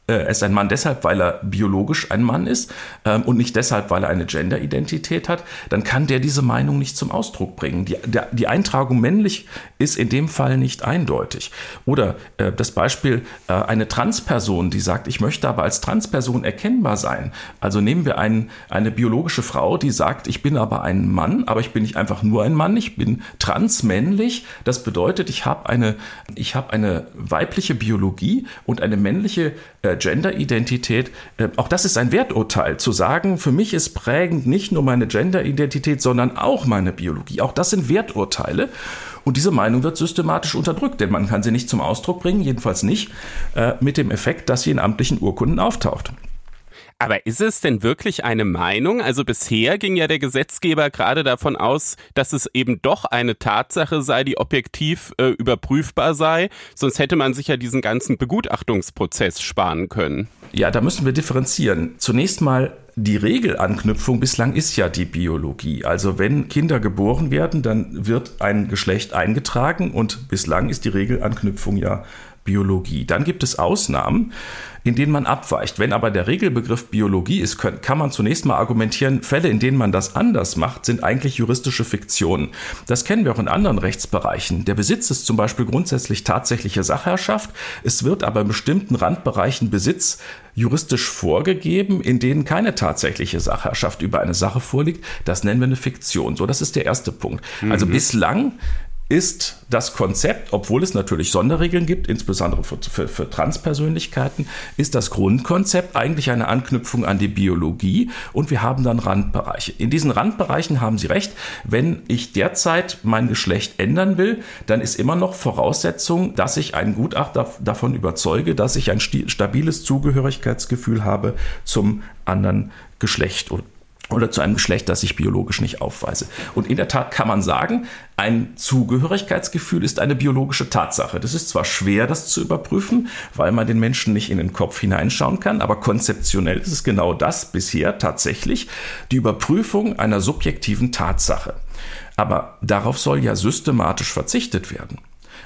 er ist ein Mann deshalb, weil er biologisch ein Mann ist ähm, und nicht deshalb, weil er eine Gender-Identität hat, dann kann der diese Meinung nicht zum Ausdruck bringen. Die, der, die Eintragung männlich ist in dem Fall nicht eindeutig. Oder äh, das Beispiel äh, eine Transperson, die sagt, ich möchte aber als Transperson erkennbar sein. Also nehmen wir ein, eine biologische Frau, die sagt, ich bin aber ein Mann, aber ich bin nicht einfach nur ein Mann, ich bin transmännlich. Das bedeutet, ich habe eine, ich habe eine weibliche Biologie und eine männliche äh, Gender-Identität, äh, auch das ist ein Werturteil, zu sagen, für mich ist prägend nicht nur meine Gender-Identität, sondern auch meine Biologie. Auch das sind Werturteile. Und diese Meinung wird systematisch unterdrückt, denn man kann sie nicht zum Ausdruck bringen, jedenfalls nicht äh, mit dem Effekt, dass sie in amtlichen Urkunden auftaucht. Aber ist es denn wirklich eine Meinung? Also bisher ging ja der Gesetzgeber gerade davon aus, dass es eben doch eine Tatsache sei, die objektiv äh, überprüfbar sei. Sonst hätte man sich ja diesen ganzen Begutachtungsprozess sparen können. Ja, da müssen wir differenzieren. Zunächst mal die Regelanknüpfung bislang ist ja die Biologie. Also wenn Kinder geboren werden, dann wird ein Geschlecht eingetragen und bislang ist die Regelanknüpfung ja Biologie. Dann gibt es Ausnahmen, in denen man abweicht. Wenn aber der Regelbegriff Biologie ist, kann man zunächst mal argumentieren, Fälle, in denen man das anders macht, sind eigentlich juristische Fiktionen. Das kennen wir auch in anderen Rechtsbereichen. Der Besitz ist zum Beispiel grundsätzlich tatsächliche Sachherrschaft. Es wird aber in bestimmten Randbereichen Besitz juristisch vorgegeben, in denen keine tatsächliche Sachherrschaft über eine Sache vorliegt. Das nennen wir eine Fiktion. So, das ist der erste Punkt. Also mhm. bislang ist das Konzept, obwohl es natürlich Sonderregeln gibt, insbesondere für, für, für, Transpersönlichkeiten, ist das Grundkonzept eigentlich eine Anknüpfung an die Biologie. Und wir haben dann Randbereiche. In diesen Randbereichen haben Sie recht, wenn ich derzeit mein Geschlecht ändern will, dann ist immer noch Voraussetzung, dass ich einen Gutachter davon überzeuge, dass ich ein stabiles Zugehörigkeitsgefühl habe zum anderen Geschlecht oder zu einem Geschlecht, das ich biologisch nicht aufweise. Und in der Tat kann man sagen, ein Zugehörigkeitsgefühl ist eine biologische Tatsache. Das ist zwar schwer, das zu überprüfen, weil man den Menschen nicht in den Kopf hineinschauen kann, aber konzeptionell ist es genau das bisher tatsächlich, die Überprüfung einer subjektiven Tatsache. Aber darauf soll ja systematisch verzichtet werden.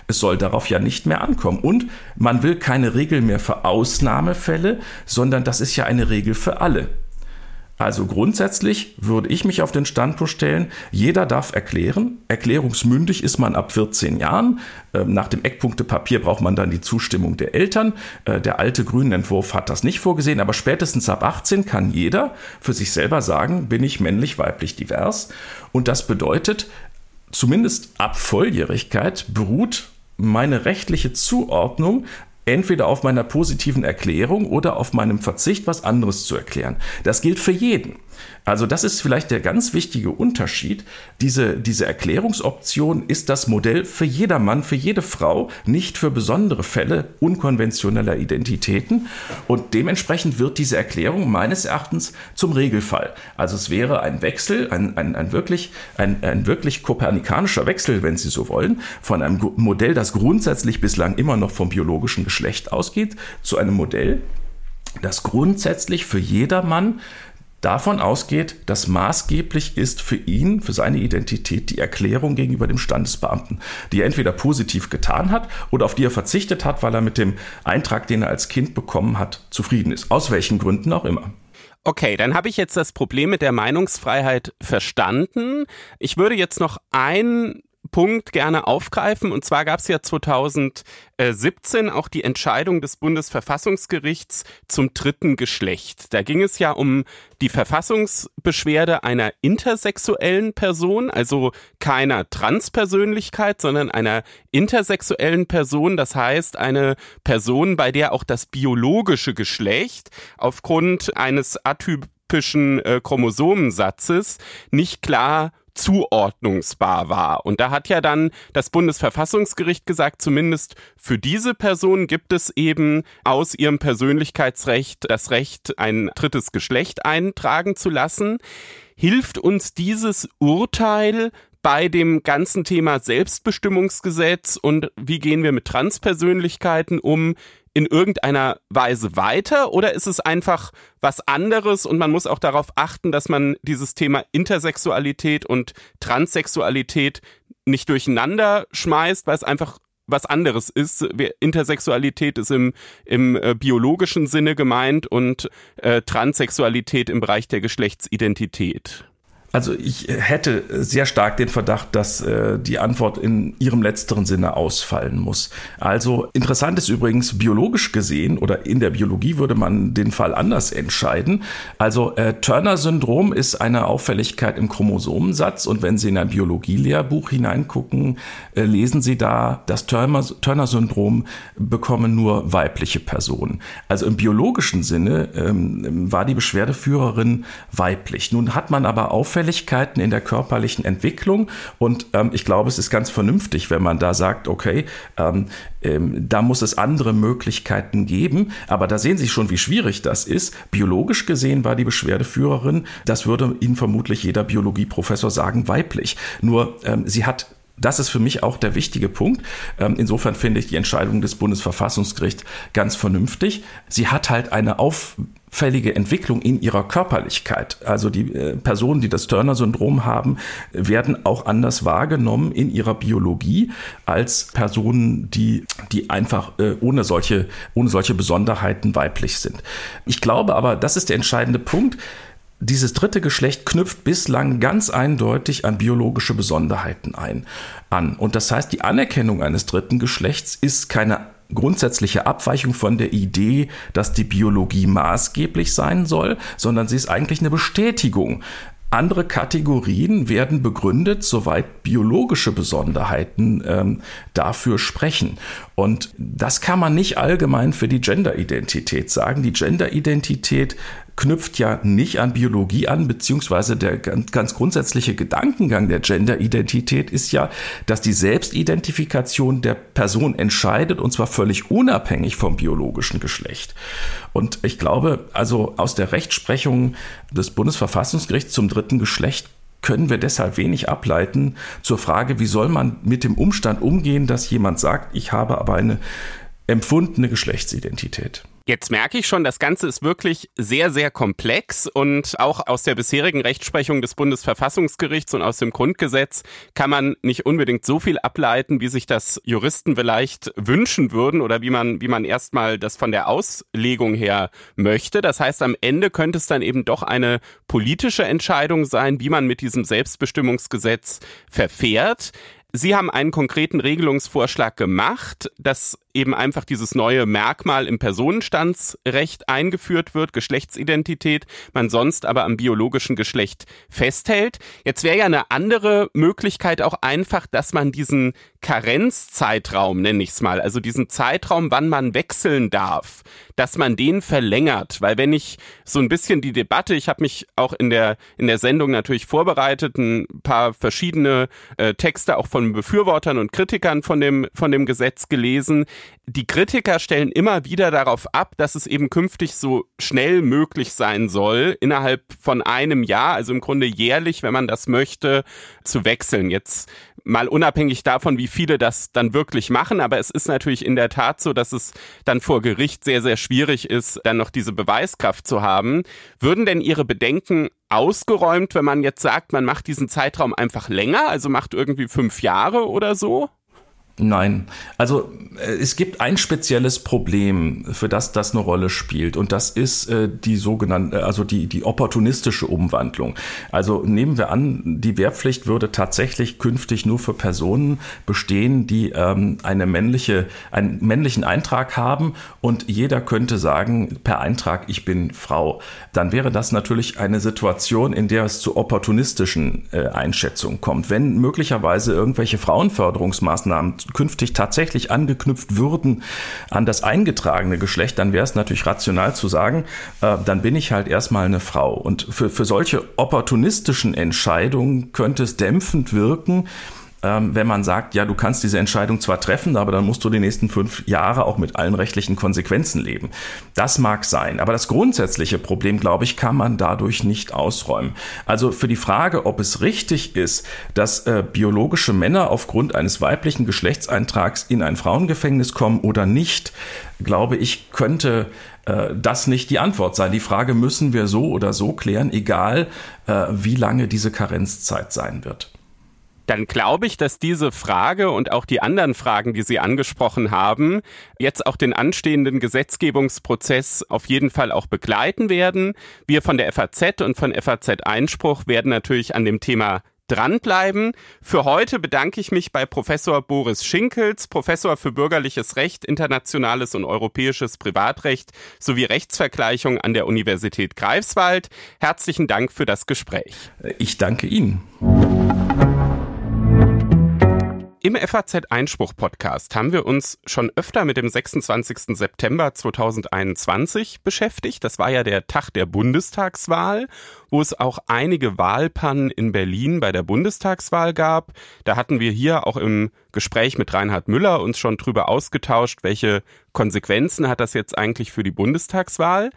Es soll darauf ja nicht mehr ankommen. Und man will keine Regel mehr für Ausnahmefälle, sondern das ist ja eine Regel für alle. Also grundsätzlich würde ich mich auf den Standpunkt stellen, jeder darf erklären. Erklärungsmündig ist man ab 14 Jahren. Ähm, nach dem Eckpunktepapier braucht man dann die Zustimmung der Eltern. Äh, der alte Grünentwurf hat das nicht vorgesehen, aber spätestens ab 18 kann jeder für sich selber sagen, bin ich männlich, weiblich, divers. Und das bedeutet, zumindest ab Volljährigkeit beruht meine rechtliche Zuordnung entweder auf meiner positiven Erklärung oder auf meinem Verzicht, was anderes zu erklären. Das gilt für jeden. Also das ist vielleicht der ganz wichtige Unterschied. Diese, diese Erklärungsoption ist das Modell für jedermann, für jede Frau, nicht für besondere Fälle unkonventioneller Identitäten. Und dementsprechend wird diese Erklärung meines Erachtens zum Regelfall. Also es wäre ein Wechsel, ein, ein, ein, wirklich, ein, ein wirklich kopernikanischer Wechsel, wenn Sie so wollen, von einem Modell, das grundsätzlich bislang immer noch vom biologischen Geschlecht ausgeht, zu einem Modell, das grundsätzlich für jedermann davon ausgeht, dass maßgeblich ist für ihn, für seine Identität, die Erklärung gegenüber dem Standesbeamten, die er entweder positiv getan hat oder auf die er verzichtet hat, weil er mit dem Eintrag, den er als Kind bekommen hat, zufrieden ist. Aus welchen Gründen auch immer. Okay, dann habe ich jetzt das Problem mit der Meinungsfreiheit verstanden. Ich würde jetzt noch ein Punkt gerne aufgreifen. Und zwar gab es ja 2017 auch die Entscheidung des Bundesverfassungsgerichts zum dritten Geschlecht. Da ging es ja um die Verfassungsbeschwerde einer intersexuellen Person, also keiner Transpersönlichkeit, sondern einer intersexuellen Person. Das heißt, eine Person, bei der auch das biologische Geschlecht aufgrund eines atypischen äh, Chromosomensatzes nicht klar zuordnungsbar war. Und da hat ja dann das Bundesverfassungsgericht gesagt, zumindest für diese Person gibt es eben aus ihrem Persönlichkeitsrecht das Recht, ein drittes Geschlecht eintragen zu lassen. Hilft uns dieses Urteil bei dem ganzen Thema Selbstbestimmungsgesetz und wie gehen wir mit Transpersönlichkeiten um? In irgendeiner Weise weiter oder ist es einfach was anderes und man muss auch darauf achten, dass man dieses Thema Intersexualität und Transsexualität nicht durcheinander schmeißt, weil es einfach was anderes ist. Intersexualität ist im, im äh, biologischen Sinne gemeint und äh, Transsexualität im Bereich der Geschlechtsidentität. Also ich hätte sehr stark den Verdacht, dass äh, die Antwort in ihrem letzteren Sinne ausfallen muss. Also interessant ist übrigens biologisch gesehen oder in der Biologie würde man den Fall anders entscheiden. Also äh, Turner-Syndrom ist eine Auffälligkeit im Chromosomensatz und wenn Sie in ein Biologielehrbuch hineingucken, äh, lesen Sie da, das Turner-Syndrom bekommen nur weibliche Personen. Also im biologischen Sinne ähm, war die Beschwerdeführerin weiblich. Nun hat man aber auffällig Auffälligkeiten in der körperlichen Entwicklung. Und ähm, ich glaube, es ist ganz vernünftig, wenn man da sagt, okay, ähm, ähm, da muss es andere Möglichkeiten geben. Aber da sehen Sie schon, wie schwierig das ist. Biologisch gesehen war die Beschwerdeführerin, das würde Ihnen vermutlich jeder Biologieprofessor sagen, weiblich. Nur ähm, sie hat das ist für mich auch der wichtige Punkt. Ähm, insofern finde ich die Entscheidung des Bundesverfassungsgerichts ganz vernünftig. Sie hat halt eine auffällige Entwicklung in ihrer Körperlichkeit. Also die äh, Personen, die das Turner-Syndrom haben, werden auch anders wahrgenommen in ihrer Biologie als Personen, die, die einfach äh, ohne solche, ohne solche Besonderheiten weiblich sind. Ich glaube aber, das ist der entscheidende Punkt dieses dritte Geschlecht knüpft bislang ganz eindeutig an biologische Besonderheiten ein, an. Und das heißt, die Anerkennung eines dritten Geschlechts ist keine grundsätzliche Abweichung von der Idee, dass die Biologie maßgeblich sein soll, sondern sie ist eigentlich eine Bestätigung andere Kategorien werden begründet, soweit biologische Besonderheiten ähm, dafür sprechen. Und das kann man nicht allgemein für die Genderidentität sagen. Die Genderidentität knüpft ja nicht an Biologie an, beziehungsweise der ganz, ganz grundsätzliche Gedankengang der Genderidentität ist ja, dass die Selbstidentifikation der Person entscheidet und zwar völlig unabhängig vom biologischen Geschlecht. Und ich glaube, also aus der Rechtsprechung des Bundesverfassungsgerichts zum dritten Geschlecht können wir deshalb wenig ableiten zur Frage, wie soll man mit dem Umstand umgehen, dass jemand sagt, ich habe aber eine empfundene Geschlechtsidentität. Jetzt merke ich schon, das Ganze ist wirklich sehr, sehr komplex und auch aus der bisherigen Rechtsprechung des Bundesverfassungsgerichts und aus dem Grundgesetz kann man nicht unbedingt so viel ableiten, wie sich das Juristen vielleicht wünschen würden oder wie man, wie man erstmal das von der Auslegung her möchte. Das heißt, am Ende könnte es dann eben doch eine politische Entscheidung sein, wie man mit diesem Selbstbestimmungsgesetz verfährt. Sie haben einen konkreten Regelungsvorschlag gemacht, dass eben einfach dieses neue Merkmal im Personenstandsrecht eingeführt wird, Geschlechtsidentität, man sonst aber am biologischen Geschlecht festhält. Jetzt wäre ja eine andere Möglichkeit auch einfach, dass man diesen Karenzzeitraum, nenne ich es mal, also diesen Zeitraum, wann man wechseln darf, dass man den verlängert, weil wenn ich so ein bisschen die Debatte, ich habe mich auch in der in der Sendung natürlich vorbereitet, ein paar verschiedene äh, Texte auch von Befürwortern und Kritikern von dem von dem Gesetz gelesen, Die Kritiker stellen immer wieder darauf ab, dass es eben künftig so schnell möglich sein soll, innerhalb von einem Jahr, also im Grunde jährlich, wenn man das möchte, zu wechseln. Jetzt mal unabhängig davon, wie viele das dann wirklich machen, aber es ist natürlich in der Tat so, dass es dann vor Gericht sehr, sehr schwierig ist, dann noch diese Beweiskraft zu haben. Würden denn Ihre Bedenken ausgeräumt, wenn man jetzt sagt, man macht diesen Zeitraum einfach länger, also macht irgendwie fünf Jahre oder so? Nein, also äh, es gibt ein spezielles Problem, für das das eine Rolle spielt und das ist äh, die sogenannte, also die, die opportunistische Umwandlung. Also nehmen wir an, die Wehrpflicht würde tatsächlich künftig nur für Personen bestehen, die ähm, eine männliche, einen männlichen Eintrag haben und jeder könnte sagen per Eintrag, ich bin Frau. Dann wäre das natürlich eine Situation, in der es zu opportunistischen äh, Einschätzungen kommt. Wenn möglicherweise irgendwelche Frauenförderungsmaßnahmen künftig tatsächlich angeknüpft würden an das eingetragene Geschlecht, dann wäre es natürlich rational zu sagen, äh, dann bin ich halt erstmal eine Frau. Und für, für solche opportunistischen Entscheidungen könnte es dämpfend wirken, ähm, wenn man sagt, ja, du kannst diese Entscheidung zwar treffen, aber dann musst du die nächsten fünf Jahre auch mit allen rechtlichen Konsequenzen leben. Das mag sein, aber das grundsätzliche Problem, glaube ich, kann man dadurch nicht ausräumen. Also für die Frage, ob es richtig ist, dass äh, biologische Männer aufgrund eines weiblichen Geschlechtseintrags in ein Frauengefängnis kommen oder nicht, glaube ich, könnte äh, das nicht die Antwort sein. Die Frage müssen wir so oder so klären, egal äh, wie lange diese Karenzzeit sein wird dann glaube ich, dass diese Frage und auch die anderen Fragen, die Sie angesprochen haben, jetzt auch den anstehenden Gesetzgebungsprozess auf jeden Fall auch begleiten werden. Wir von der FAZ und von FAZ Einspruch werden natürlich an dem Thema dranbleiben. Für heute bedanke ich mich bei Professor Boris Schinkels, Professor für bürgerliches Recht, internationales und europäisches Privatrecht sowie Rechtsvergleichung an der Universität Greifswald. Herzlichen Dank für das Gespräch. Ich danke Ihnen. Im FAZ Einspruch Podcast haben wir uns schon öfter mit dem 26. September 2021 beschäftigt. Das war ja der Tag der Bundestagswahl, wo es auch einige Wahlpannen in Berlin bei der Bundestagswahl gab. Da hatten wir hier auch im Gespräch mit Reinhard Müller uns schon drüber ausgetauscht, welche Konsequenzen hat das jetzt eigentlich für die Bundestagswahl.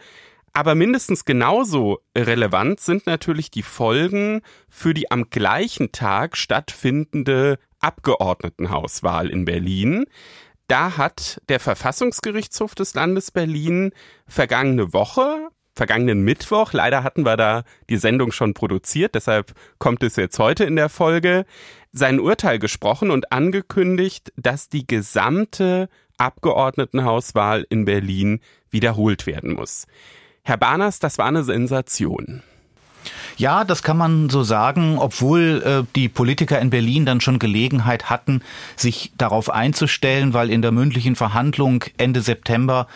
Aber mindestens genauso relevant sind natürlich die Folgen für die am gleichen Tag stattfindende Abgeordnetenhauswahl in Berlin. Da hat der Verfassungsgerichtshof des Landes Berlin vergangene Woche, vergangenen Mittwoch, leider hatten wir da die Sendung schon produziert, deshalb kommt es jetzt heute in der Folge, sein Urteil gesprochen und angekündigt, dass die gesamte Abgeordnetenhauswahl in Berlin wiederholt werden muss. Herr Barners, das war eine Sensation. Ja, das kann man so sagen, obwohl äh, die Politiker in Berlin dann schon Gelegenheit hatten, sich darauf einzustellen, weil in der mündlichen Verhandlung Ende September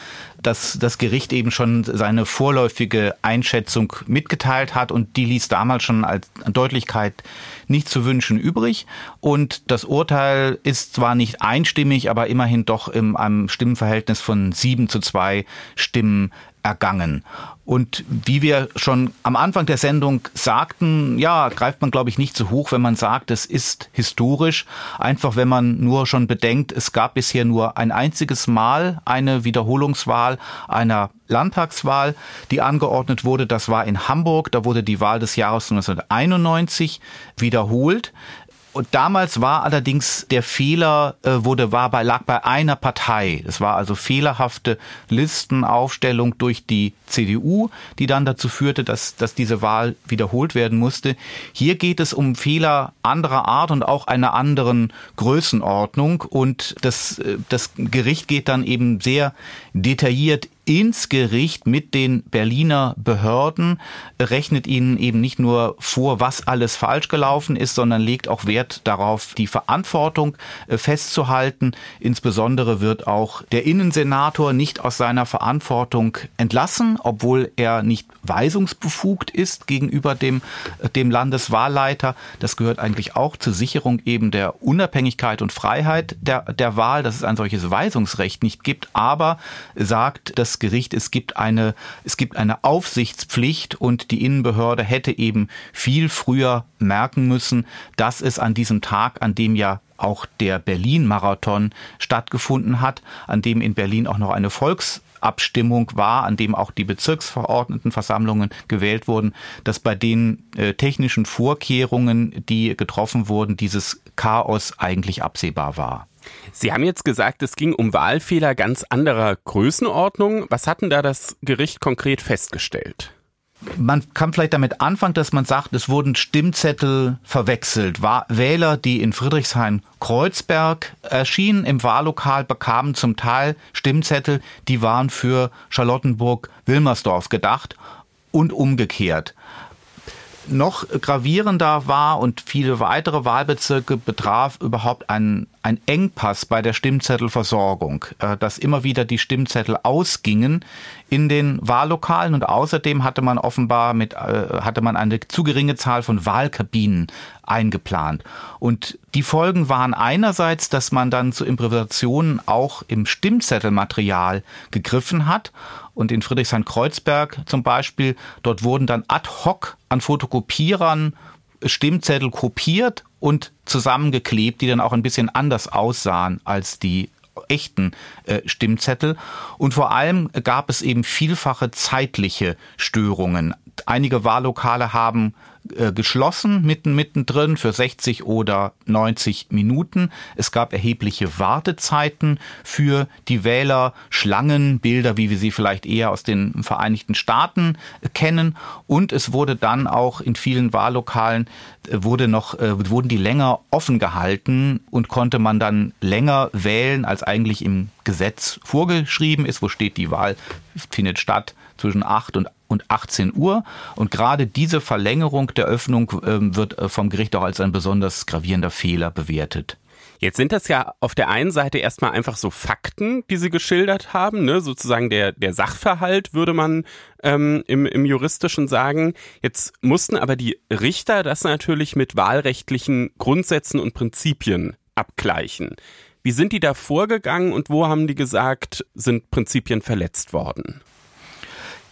das, das Gericht eben schon seine vorläufige Einschätzung mitgeteilt hat und die ließ damals schon als Deutlichkeit nicht zu wünschen übrig. Und das Urteil ist zwar nicht einstimmig, aber immerhin doch in einem Stimmenverhältnis von sieben zu zwei Stimmen ergangen. Und wie wir schon am Anfang der Sendung sagten, ja, greift man, glaube ich, nicht zu hoch, wenn man sagt, es ist historisch. Einfach, wenn man nur schon bedenkt, es gab bisher nur ein einziges Mal eine Wiederholungswahl einer Landtagswahl, die angeordnet wurde. Das war in Hamburg. Da wurde die Wahl des Jahres 1991 wiederholt. Und damals war allerdings der Fehler, äh, wurde, war bei, lag bei einer Partei. Es war also fehlerhafte Listenaufstellung durch die CDU, die dann dazu führte, dass, dass diese Wahl wiederholt werden musste. Hier geht es um Fehler anderer Art und auch einer anderen Größenordnung. Und das, äh, das Gericht geht dann eben sehr detailliert ins Gericht mit den Berliner Behörden, rechnet ihnen eben nicht nur vor, was alles falsch gelaufen ist, sondern legt auch Wert darauf, die Verantwortung äh, festzuhalten. Insbesondere wird auch der Innensenator nicht aus seiner Verantwortung entlassen, obwohl er nicht weisungsbefugt ist gegenüber dem, äh, dem Landeswahlleiter. Das gehört eigentlich auch zur Sicherung eben der Unabhängigkeit und Freiheit der, der Wahl, dass es ein solches Weisungsrecht nicht gibt, aber sagt, dass Gericht, es gibt eine, es gibt eine Aufsichtspflicht und die Innenbehörde hätte eben viel früher merken müssen, dass es an diesem Tag, an dem ja auch der Berlin-Marathon stattgefunden hat, an dem in Berlin auch noch eine Volksabstimmung war, an dem auch die Bezirksverordnetenversammlungen gewählt wurden, dass bei den äh, technischen Vorkehrungen, die getroffen wurden, dieses Chaos eigentlich absehbar war. Sie haben jetzt gesagt, es ging um Wahlfehler ganz anderer Größenordnung. Was hatten da das Gericht konkret festgestellt? Man kann vielleicht damit anfangen, dass man sagt, es wurden Stimmzettel verwechselt. Wähler, die in Friedrichshain-Kreuzberg erschienen im Wahllokal, bekamen zum Teil Stimmzettel, die waren für Charlottenburg-Wilmersdorf gedacht und umgekehrt noch gravierender war und viele weitere Wahlbezirke betraf überhaupt ein, ein Engpass bei der Stimmzettelversorgung, äh, dass immer wieder die Stimmzettel ausgingen in den Wahllokalen und außerdem hatte man offenbar mit, äh, hatte man eine zu geringe Zahl von Wahlkabinen eingeplant. Und die Folgen waren einerseits, dass man dann zu Improvisationen auch im Stimmzettelmaterial gegriffen hat und in Friedrichshain-Kreuzberg zum Beispiel, dort wurden dann ad hoc an Fotokopierern Stimmzettel kopiert und zusammengeklebt, die dann auch ein bisschen anders aussahen als die echten äh, Stimmzettel. Und vor allem gab es eben vielfache zeitliche Störungen. Einige Wahllokale haben äh, geschlossen, mitten mittendrin für 60 oder 90 Minuten. Es gab erhebliche Wartezeiten für die Wähler, Schlangenbilder, wie wir sie vielleicht eher aus den Vereinigten Staaten kennen. Und es wurde dann auch in vielen Wahllokalen äh, wurde noch, äh, wurden die länger offen gehalten und konnte man dann länger wählen, als eigentlich im Gesetz vorgeschrieben ist, wo steht, die Wahl findet statt zwischen 8 und und 18 Uhr. Und gerade diese Verlängerung der Öffnung ähm, wird äh, vom Gericht auch als ein besonders gravierender Fehler bewertet. Jetzt sind das ja auf der einen Seite erstmal einfach so Fakten, die Sie geschildert haben, ne? sozusagen der, der Sachverhalt, würde man ähm, im, im juristischen sagen. Jetzt mussten aber die Richter das natürlich mit wahlrechtlichen Grundsätzen und Prinzipien abgleichen. Wie sind die da vorgegangen und wo haben die gesagt, sind Prinzipien verletzt worden?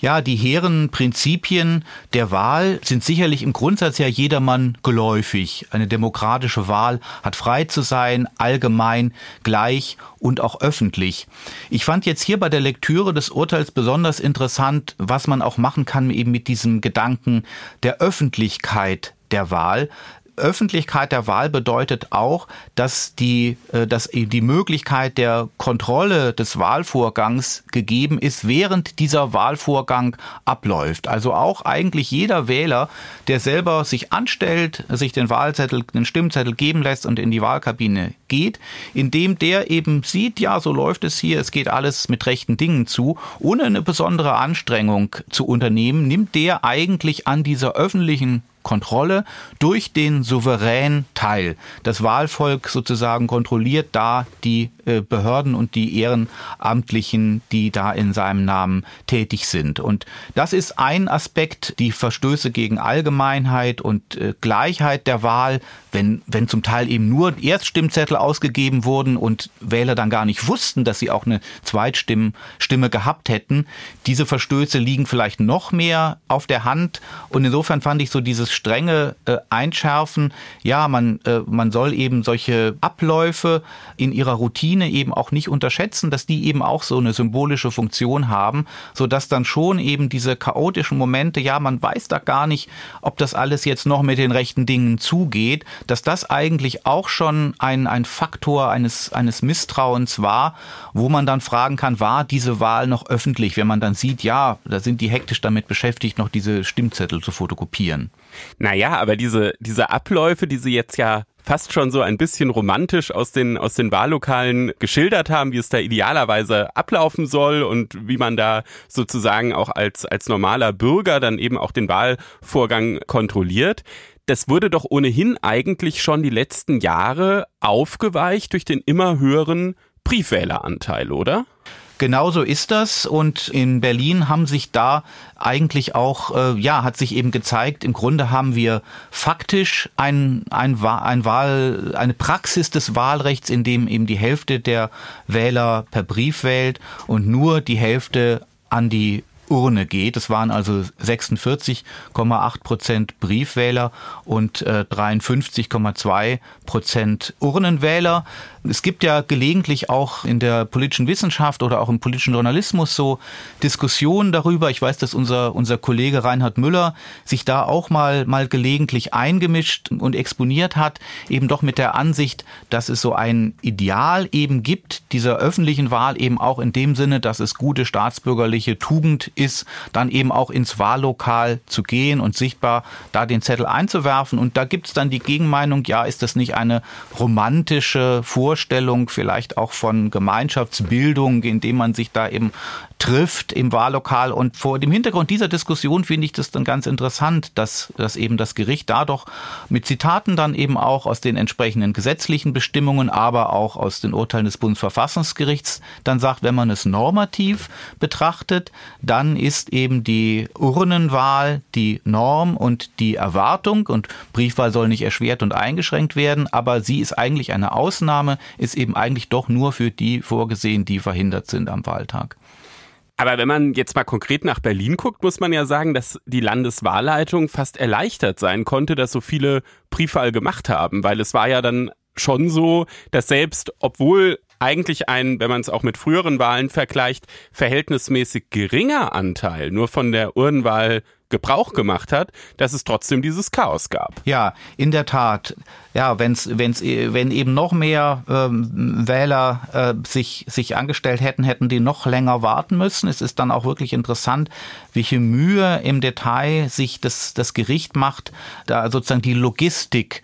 Ja, die hehren Prinzipien der Wahl sind sicherlich im Grundsatz ja jedermann geläufig. Eine demokratische Wahl hat frei zu sein, allgemein, gleich und auch öffentlich. Ich fand jetzt hier bei der Lektüre des Urteils besonders interessant, was man auch machen kann eben mit diesem Gedanken der Öffentlichkeit der Wahl. Öffentlichkeit der Wahl bedeutet auch, dass die, äh, dass die Möglichkeit der Kontrolle des Wahlvorgangs gegeben ist, während dieser Wahlvorgang abläuft. Also auch eigentlich jeder Wähler, der selber sich anstellt, sich den Wahlzettel, den Stimmzettel geben lässt und in die Wahlkabine geht, indem der eben sieht, ja, so läuft es hier, es geht alles mit rechten Dingen zu, ohne eine besondere Anstrengung zu unternehmen, nimmt der eigentlich an dieser öffentlichen Kontrolle durch den Souverän teil. Das Wahlvolk sozusagen kontrolliert da die Behörden und die Ehrenamtlichen, die da in seinem Namen tätig sind. Und das ist ein Aspekt, die Verstöße gegen Allgemeinheit und äh, Gleichheit der Wahl, wenn, wenn zum Teil eben nur Erststimmzettel ausgegeben wurden und Wähler dann gar nicht wussten, dass sie auch eine Zweitstimme Stimme gehabt hätten. Diese Verstöße liegen vielleicht noch mehr auf der Hand. Und insofern fand ich so dieses strenge äh, Einschärfen, ja, man, äh, man soll eben solche Abläufe in ihrer Routine eben auch nicht unterschätzen, dass die eben auch so eine symbolische Funktion haben, so dann schon eben diese chaotischen Momente, ja, man weiß da gar nicht, ob das alles jetzt noch mit den rechten Dingen zugeht, dass das eigentlich auch schon ein, ein Faktor eines, eines Misstrauens war, wo man dann fragen kann, war diese Wahl noch öffentlich, wenn man dann sieht, ja, da sind die hektisch damit beschäftigt, noch diese Stimmzettel zu fotokopieren. Naja, aber diese, diese Abläufe, die Sie jetzt ja fast schon so ein bisschen romantisch aus den, aus den Wahllokalen geschildert haben, wie es da idealerweise ablaufen soll und wie man da sozusagen auch als, als normaler Bürger dann eben auch den Wahlvorgang kontrolliert. Das wurde doch ohnehin eigentlich schon die letzten Jahre aufgeweicht durch den immer höheren Briefwähleranteil, oder? Genauso ist das und in Berlin haben sich da eigentlich auch, äh, ja, hat sich eben gezeigt, im Grunde haben wir faktisch ein, ein, ein Wahl, eine Praxis des Wahlrechts, in dem eben die Hälfte der Wähler per Brief wählt und nur die Hälfte an die Urne geht. Es waren also 46,8 Prozent Briefwähler und äh, 53,2 Prozent Urnenwähler. Es gibt ja gelegentlich auch in der politischen Wissenschaft oder auch im politischen Journalismus so Diskussionen darüber. Ich weiß, dass unser, unser Kollege Reinhard Müller sich da auch mal, mal gelegentlich eingemischt und exponiert hat, eben doch mit der Ansicht, dass es so ein Ideal eben gibt, dieser öffentlichen Wahl eben auch in dem Sinne, dass es gute staatsbürgerliche Tugend ist, dann eben auch ins Wahllokal zu gehen und sichtbar da den Zettel einzuwerfen. Und da gibt es dann die Gegenmeinung, ja, ist das nicht eine romantische Vorstellung vielleicht auch von Gemeinschaftsbildung, indem man sich da eben trifft im Wahllokal. Und vor dem Hintergrund dieser Diskussion finde ich das dann ganz interessant, dass, dass eben das Gericht da doch mit Zitaten dann eben auch aus den entsprechenden gesetzlichen Bestimmungen, aber auch aus den Urteilen des Bundesverfassungsgerichts dann sagt, wenn man es normativ betrachtet, dann ist eben die Urnenwahl die Norm und die Erwartung und Briefwahl soll nicht erschwert und eingeschränkt werden, aber sie ist eigentlich eine Ausnahme, ist eben eigentlich doch nur für die vorgesehen, die verhindert sind am Wahltag. Aber wenn man jetzt mal konkret nach Berlin guckt, muss man ja sagen, dass die Landeswahlleitung fast erleichtert sein konnte, dass so viele Briefwahl gemacht haben, weil es war ja dann schon so, dass selbst obwohl eigentlich ein, wenn man es auch mit früheren Wahlen vergleicht, verhältnismäßig geringer Anteil nur von der Urnenwahl Gebrauch gemacht hat, dass es trotzdem dieses Chaos gab. Ja, in der Tat. Ja, wenn's, wenn's, wenn eben noch mehr ähm, Wähler äh, sich, sich angestellt hätten, hätten die noch länger warten müssen. Es ist dann auch wirklich interessant, welche Mühe im Detail sich das, das Gericht macht, da sozusagen die Logistik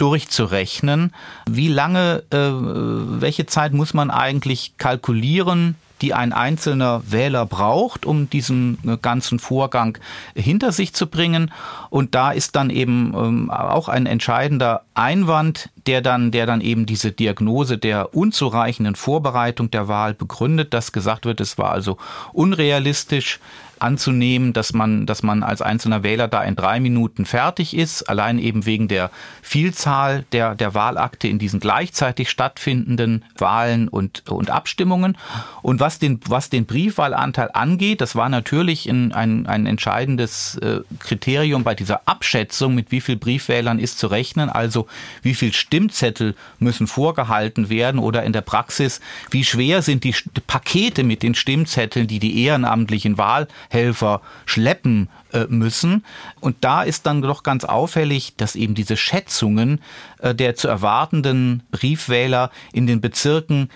durchzurechnen. Wie lange, äh, welche Zeit muss man eigentlich kalkulieren, die ein einzelner Wähler braucht, um diesen äh, ganzen Vorgang hinter sich zu bringen. Und da ist dann eben ähm, auch ein entscheidender Einwand, der dann, der dann eben diese Diagnose der unzureichenden Vorbereitung der Wahl begründet, dass gesagt wird, es war also unrealistisch, anzunehmen, dass man, dass man als einzelner Wähler da in drei Minuten fertig ist, allein eben wegen der Vielzahl der, der Wahlakte in diesen gleichzeitig stattfindenden Wahlen und, und Abstimmungen. Und was den, was den Briefwahlanteil angeht, das war natürlich ein, ein, ein entscheidendes äh, Kriterium bei dieser Abschätzung, mit wie viel Briefwählern ist zu rechnen, also wie viel Stimmzettel müssen vorgehalten werden oder in der Praxis, wie schwer sind die Pakete mit den Stimmzetteln, die die ehrenamtlichen Wahl Helfer schleppen äh, müssen. Und da ist dann doch ganz auffällig, dass eben diese Schätzungen äh, der zu erwartenden Briefwähler in den Bezirken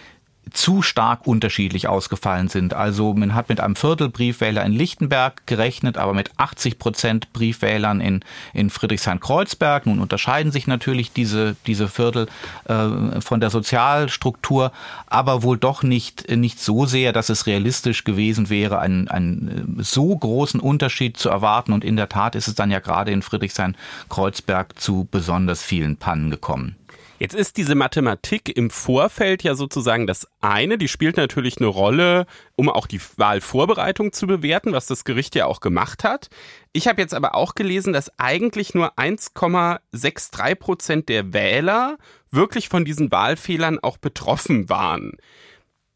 zu stark unterschiedlich ausgefallen sind. Also man hat mit einem Viertel Briefwähler in Lichtenberg gerechnet, aber mit 80 Prozent Briefwählern in, in Friedrichshain-Kreuzberg. Nun unterscheiden sich natürlich diese, diese Viertel äh, von der Sozialstruktur, aber wohl doch nicht, nicht so sehr, dass es realistisch gewesen wäre, einen, einen so großen Unterschied zu erwarten. Und in der Tat ist es dann ja gerade in Friedrichshain-Kreuzberg zu besonders vielen Pannen gekommen. Jetzt ist diese Mathematik im Vorfeld ja sozusagen das eine, die spielt natürlich eine Rolle, um auch die Wahlvorbereitung zu bewerten, was das Gericht ja auch gemacht hat. Ich habe jetzt aber auch gelesen, dass eigentlich nur 1,63 Prozent der Wähler wirklich von diesen Wahlfehlern auch betroffen waren.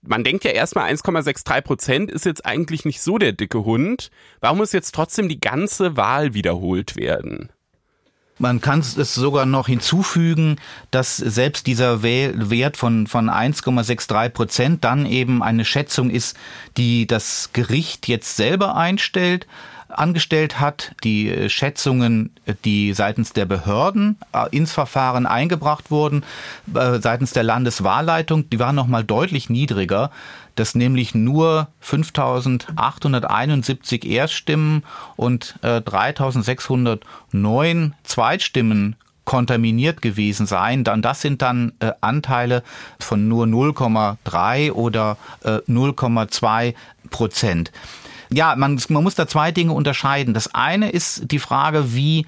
Man denkt ja erstmal 1,63 Prozent ist jetzt eigentlich nicht so der dicke Hund. Warum muss jetzt trotzdem die ganze Wahl wiederholt werden? Man kann es sogar noch hinzufügen, dass selbst dieser Wert von, von 1,63 Prozent dann eben eine Schätzung ist, die das Gericht jetzt selber einstellt angestellt hat, die äh, Schätzungen, die seitens der Behörden äh, ins Verfahren eingebracht wurden, äh, seitens der Landeswahlleitung, die waren noch mal deutlich niedriger dass nämlich nur 5.871 Erststimmen und äh, 3.609 Zweitstimmen kontaminiert gewesen sein, dann das sind dann äh, Anteile von nur 0,3 oder äh, 0,2 Prozent. Ja, man, man muss da zwei Dinge unterscheiden. Das eine ist die Frage, wie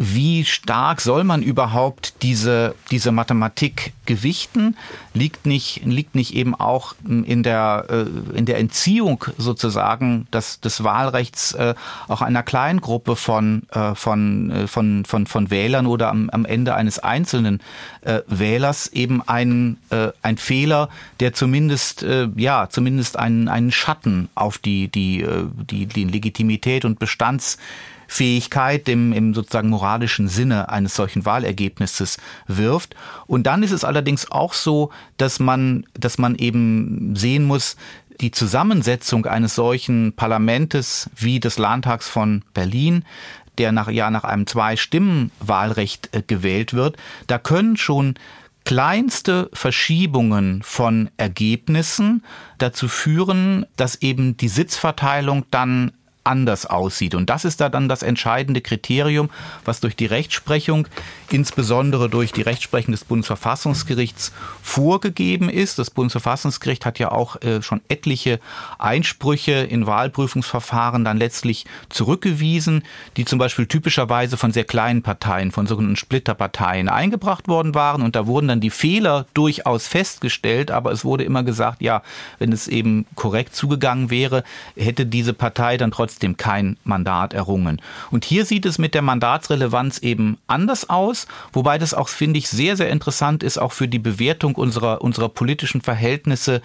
wie stark soll man überhaupt diese, diese Mathematik gewichten? Liegt nicht, liegt nicht eben auch in der, äh, in der Entziehung sozusagen des, des Wahlrechts äh, auch einer kleinen Gruppe von, äh, von, von, von, von Wählern oder am, am Ende eines einzelnen Wählers eben ein, ein Fehler, der zumindest, ja, zumindest einen, einen Schatten auf die, die, die, die Legitimität und Bestands Fähigkeit im, im sozusagen moralischen Sinne eines solchen Wahlergebnisses wirft. Und dann ist es allerdings auch so, dass man, dass man eben sehen muss, die Zusammensetzung eines solchen Parlamentes wie des Landtags von Berlin, der nach, ja nach einem Zwei-Stimmen-Wahlrecht äh, gewählt wird, da können schon kleinste Verschiebungen von Ergebnissen dazu führen, dass eben die Sitzverteilung dann anders aussieht. Und das ist da dann das entscheidende Kriterium, was durch die Rechtsprechung, insbesondere durch die Rechtsprechung des Bundesverfassungsgerichts vorgegeben ist. Das Bundesverfassungsgericht hat ja auch äh, schon etliche Einsprüche in Wahlprüfungsverfahren dann letztlich zurückgewiesen, die zum Beispiel typischerweise von sehr kleinen Parteien, von sogenannten Splitterparteien eingebracht worden waren. Und da wurden dann die Fehler durchaus festgestellt, aber es wurde immer gesagt, ja, wenn es eben korrekt zugegangen wäre, hätte diese Partei dann trotzdem trotzdem kein Mandat errungen. Und hier sieht es mit der Mandatsrelevanz eben anders aus, wobei das auch, finde ich, sehr, sehr interessant ist, auch für die Bewertung unserer, unserer politischen Verhältnisse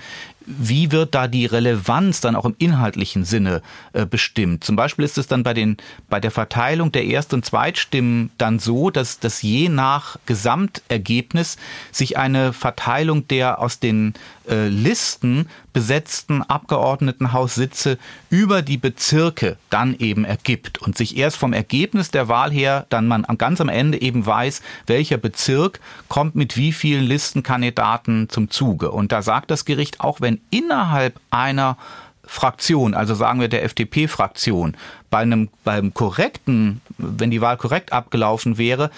wie wird da die Relevanz dann auch im inhaltlichen Sinne äh, bestimmt? Zum Beispiel ist es dann bei den bei der Verteilung der Erst- und Zweitstimmen dann so, dass dass je nach Gesamtergebnis sich eine Verteilung der aus den äh, Listen besetzten Abgeordnetenhaussitze über die Bezirke dann eben ergibt und sich erst vom Ergebnis der Wahl her dann man ganz am Ende eben weiß, welcher Bezirk kommt mit wie vielen Listenkandidaten zum Zuge. Und da sagt das Gericht auch, wenn innerhalb einer Fraktion, also sagen wir der FDP-Fraktion, bei einem beim korrekten, wenn die Wahl korrekt abgelaufen wäre,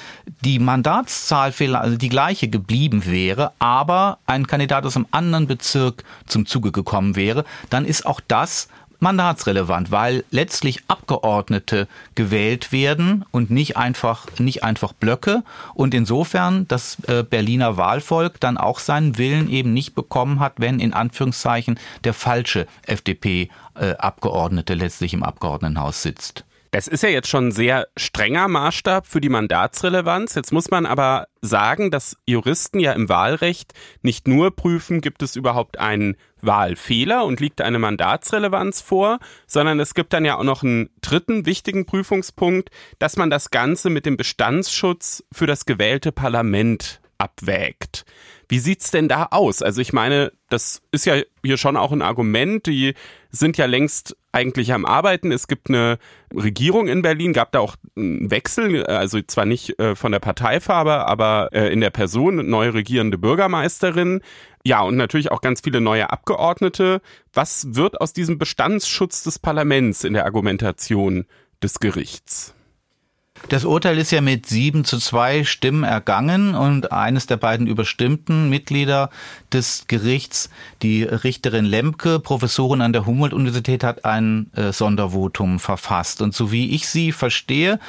die Mandatszahl also die gleiche geblieben wäre, aber ein Kandidat aus einem anderen Bezirk zum Zuge gekommen wäre, dann ist auch das mandatsrelevant, weil letztlich Abgeordnete gewählt werden und nicht einfach, nicht einfach Blöcke und insofern das äh, Berliner Wahlvolk dann auch seinen Willen eben nicht bekommen hat, wenn in Anführungszeichen der falsche FDP-Abgeordnete äh, letztlich im Abgeordnetenhaus sitzt. Das ist ja jetzt schon ein sehr strenger Maßstab für die Mandatsrelevanz. Jetzt muss man aber sagen, dass Juristen ja im Wahlrecht nicht nur prüfen, gibt es überhaupt einen Wahlfehler und liegt eine Mandatsrelevanz vor, sondern es gibt dann ja auch noch einen dritten wichtigen Prüfungspunkt, dass man das Ganze mit dem Bestandsschutz für das gewählte Parlament abwägt. Wie sieht's denn da aus? Also ich meine, das ist ja hier schon auch ein Argument. Die sind ja längst eigentlich am Arbeiten. Es gibt eine Regierung in Berlin, gab da auch einen Wechsel, also zwar nicht äh, von der Parteifarbe, aber äh, in der Person, neue regierende Bürgermeisterin. Ja, und natürlich auch ganz viele neue Abgeordnete. Was wird aus diesem Bestandsschutz des Parlaments in der Argumentation des Gerichts? Das Urteil ist ja mit sieben zu zwei Stimmen ergangen und eines der beiden überstimmten Mitglieder des Gerichts, die Richterin Lemke, Professorin an der Humboldt-Universität, hat ein äh, Sondervotum verfasst. Und so wie ich sie verstehe,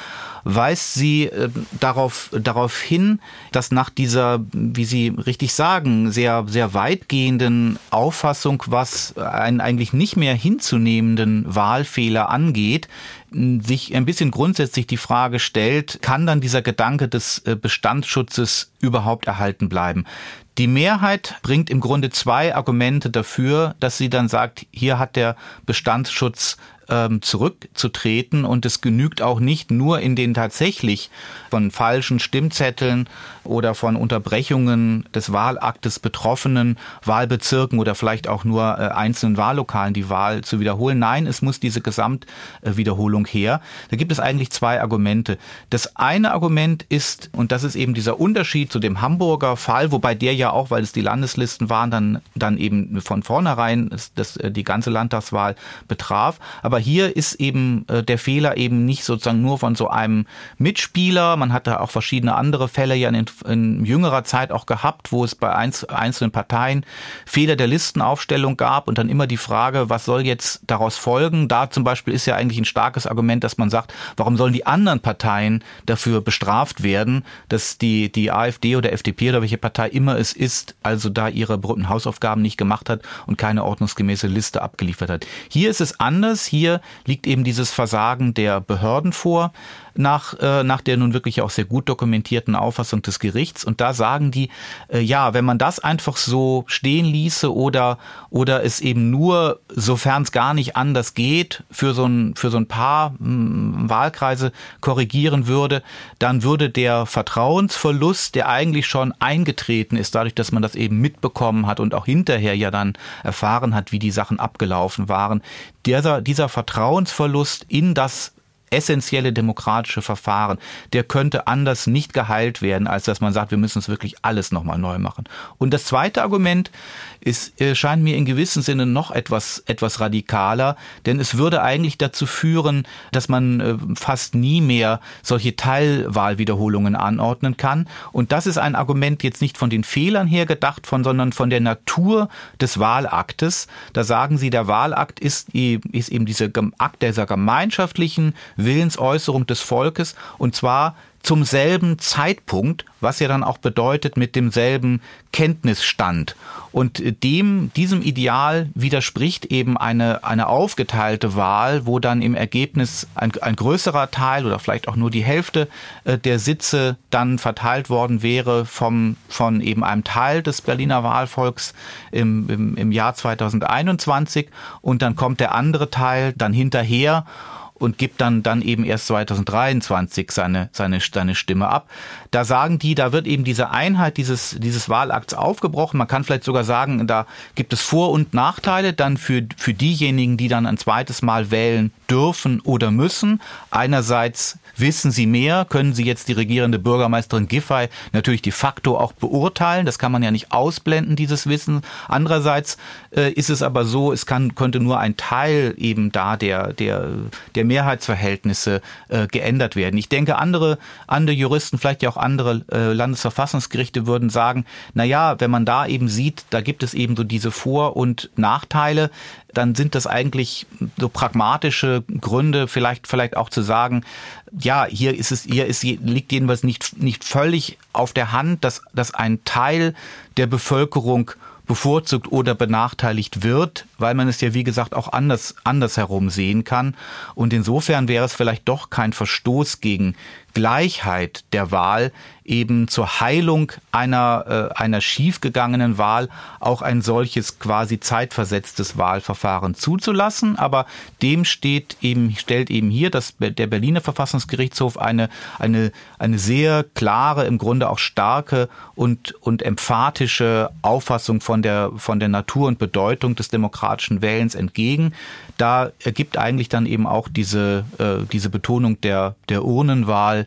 weist sie äh, darauf, darauf hin, dass nach dieser, wie Sie richtig sagen, sehr, sehr weitgehenden Auffassung, was einen eigentlich nicht mehr hinzunehmenden Wahlfehler angeht, sich ein bisschen grundsätzlich die Frage stellt, kann dann dieser Gedanke des äh, Bestandsschutzes überhaupt erhalten bleiben? Die Mehrheit bringt im Grunde zwei Argumente dafür, dass sie dann sagt, hier hat der Bestandsschutz ähm, zurückzutreten und es genügt auch nicht nur in den tatsächlich von falschen Stimmzetteln oder von Unterbrechungen des Wahlaktes betroffenen Wahlbezirken oder vielleicht auch nur äh, einzelnen Wahllokalen die Wahl zu wiederholen. Nein, es muss diese Gesamtwiederholung her. Da gibt es eigentlich zwei Argumente. Das eine Argument ist, und das ist eben dieser Unterschied zu dem Hamburger Fall, wobei der ja auch, weil es die Landeslisten waren, dann, dann eben von vornherein das, äh, die ganze Landtagswahl betraf. Aber hier ist eben äh, der Fehler eben nicht sozusagen nur von so einem Mitspieler. Man hatte auch verschiedene andere Fälle ja in, in jüngerer Zeit auch gehabt, wo es bei einzelnen Parteien Fehler der Listenaufstellung gab und dann immer die Frage, was soll jetzt daraus folgen? Da zum Beispiel ist ja eigentlich ein starkes Argument, dass man sagt, warum sollen die anderen Parteien dafür bestraft werden, dass die, die AfD oder FDP oder welche Partei immer es ist, also da ihre berühmten Hausaufgaben nicht gemacht hat und keine ordnungsgemäße Liste abgeliefert hat. Hier ist es anders. Hier liegt eben dieses Versagen der Behörden vor nach, äh, nach der nun wirklich auch sehr gut dokumentierten Auffassung des Gerichts. Und da sagen die, äh, ja, wenn man das einfach so stehen ließe oder, oder es eben nur, sofern es gar nicht anders geht, für so ein, für so ein paar mh, hm, Wahlkreise korrigieren würde, dann würde der Vertrauensverlust, der eigentlich schon eingetreten ist, dadurch, dass man das eben mitbekommen hat und auch hinterher ja dann erfahren hat, wie die Sachen abgelaufen waren, dieser, dieser Vertrauensverlust in das essentielle demokratische Verfahren, der könnte anders nicht geheilt werden, als dass man sagt, wir müssen es wirklich alles nochmal neu machen. Und das zweite Argument ist, äh, scheint mir in gewissem Sinne noch etwas, etwas radikaler, denn es würde eigentlich dazu führen, dass man äh, fast nie mehr solche Teilwahlwiederholungen anordnen kann. Und das ist ein Argument jetzt nicht von den Fehlern her gedacht, von, sondern von der Natur des Wahlaktes. Da sagen sie, der Wahlakt ist, ist eben dieser Akt dieser gemeinschaftlichen Willensäußerung des Volkes und zwar zum selben Zeitpunkt, was ja dann auch bedeutet mit demselben Kenntnisstand. Und dem, diesem Ideal widerspricht eben eine, eine aufgeteilte Wahl, wo dann im Ergebnis ein, ein größerer Teil oder vielleicht auch nur die Hälfte äh, der Sitze dann verteilt worden wäre vom, von eben einem Teil des Berliner Wahlvolks im, im, im Jahr 2021 und dann kommt der andere Teil dann hinterher und gibt dann, dann eben erst 2023 seine, seine, seine Stimme ab. Da sagen die, da wird eben diese Einheit dieses, dieses Wahlakts aufgebrochen. Man kann vielleicht sogar sagen, da gibt es Vor- und Nachteile dann für, für diejenigen, die dann ein zweites Mal wählen dürfen oder müssen. Einerseits wissen sie mehr, können sie jetzt die regierende Bürgermeisterin Giffey natürlich de facto auch beurteilen. Das kann man ja nicht ausblenden, dieses Wissen. Andererseits äh, ist es aber so, es kann, könnte nur ein Teil eben da der, der, der Mehrheitsverhältnisse äh, geändert werden. Ich denke, andere, andere Juristen, vielleicht ja auch andere äh, Landesverfassungsgerichte würden sagen, na ja, wenn man da eben sieht, da gibt es eben so diese Vor- und Nachteile, dann sind das eigentlich so pragmatische Gründe, vielleicht, vielleicht auch zu sagen, ja, hier ist es, hier ist, liegt jedenfalls nicht, nicht völlig auf der Hand, dass, dass ein Teil der Bevölkerung bevorzugt oder benachteiligt wird, weil man es ja wie gesagt auch anders andersherum sehen kann. Und insofern wäre es vielleicht doch kein Verstoß gegen Gleichheit der Wahl eben zur Heilung einer, äh, einer schiefgegangenen Wahl auch ein solches quasi zeitversetztes Wahlverfahren zuzulassen. Aber dem steht eben, stellt eben hier das, der Berliner Verfassungsgerichtshof eine, eine, eine sehr klare, im Grunde auch starke und, und emphatische Auffassung von der, von der Natur und Bedeutung des demokratischen Wählens entgegen. Da ergibt eigentlich dann eben auch diese, äh, diese Betonung der, der Urnenwahl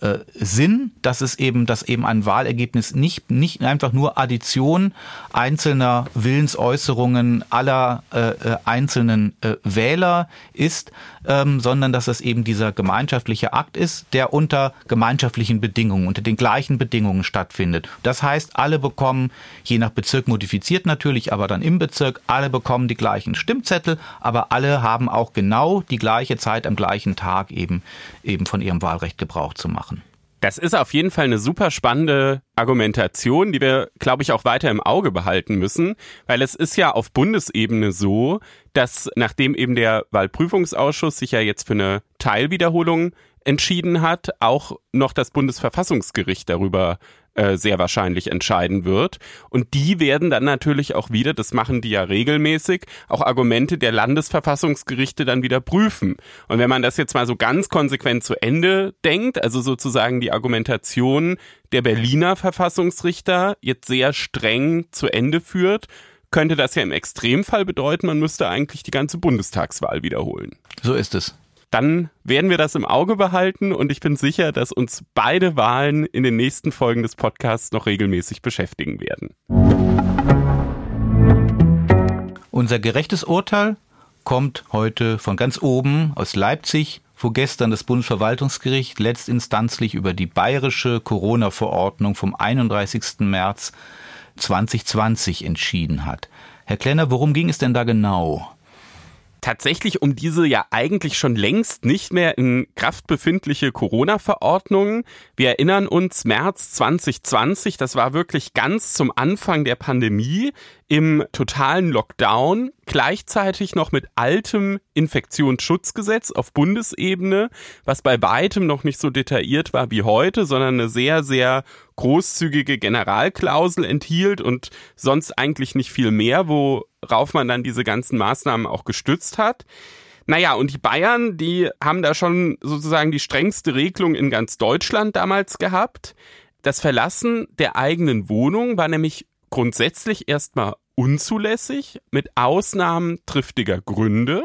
äh, Sinn, dass es eben, dass eben ein Wahlergebnis nicht, nicht einfach nur Addition einzelner Willensäußerungen aller äh, äh, einzelnen äh, Wähler ist, ähm, sondern dass es eben dieser gemeinschaftliche Akt ist, der unter gemeinschaftlichen Bedingungen, unter den gleichen Bedingungen stattfindet. Das heißt, alle bekommen, je nach Bezirk modifiziert natürlich, aber dann im Bezirk, alle bekommen die gleichen Stimmzettel, aber alle haben auch genau die gleiche Zeit am gleichen Tag eben, eben von ihrem Wahlrecht Gebrauch zu machen. Das ist auf jeden Fall eine super spannende Argumentation, die wir, glaube ich, auch weiter im Auge behalten müssen, weil es ist ja auf Bundesebene so, dass nachdem eben der Wahlprüfungsausschuss sich ja jetzt für eine Teilwiederholung entschieden hat, auch noch das Bundesverfassungsgericht darüber äh, sehr wahrscheinlich entscheiden wird. Und die werden dann natürlich auch wieder, das machen die ja regelmäßig, auch Argumente der Landesverfassungsgerichte dann wieder prüfen. Und wenn man das jetzt mal so ganz konsequent zu Ende denkt, also sozusagen die Argumentation der Berliner Verfassungsrichter jetzt sehr streng zu Ende führt, könnte das ja im Extremfall bedeuten, man müsste eigentlich die ganze Bundestagswahl wiederholen. So ist es dann werden wir das im Auge behalten und ich bin sicher, dass uns beide Wahlen in den nächsten Folgen des Podcasts noch regelmäßig beschäftigen werden. Unser gerechtes Urteil kommt heute von ganz oben aus Leipzig, wo gestern das Bundesverwaltungsgericht letztinstanzlich über die bayerische Corona-Verordnung vom 31. März 2020 entschieden hat. Herr Klenner, worum ging es denn da genau? Tatsächlich um diese ja eigentlich schon längst nicht mehr in Kraft befindliche Corona-Verordnung. Wir erinnern uns, März 2020, das war wirklich ganz zum Anfang der Pandemie im totalen Lockdown, gleichzeitig noch mit altem Infektionsschutzgesetz auf Bundesebene, was bei weitem noch nicht so detailliert war wie heute, sondern eine sehr, sehr großzügige Generalklausel enthielt und sonst eigentlich nicht viel mehr, worauf man dann diese ganzen Maßnahmen auch gestützt hat. Naja, und die Bayern, die haben da schon sozusagen die strengste Regelung in ganz Deutschland damals gehabt. Das Verlassen der eigenen Wohnung war nämlich grundsätzlich erstmal unzulässig, mit Ausnahmen triftiger Gründe.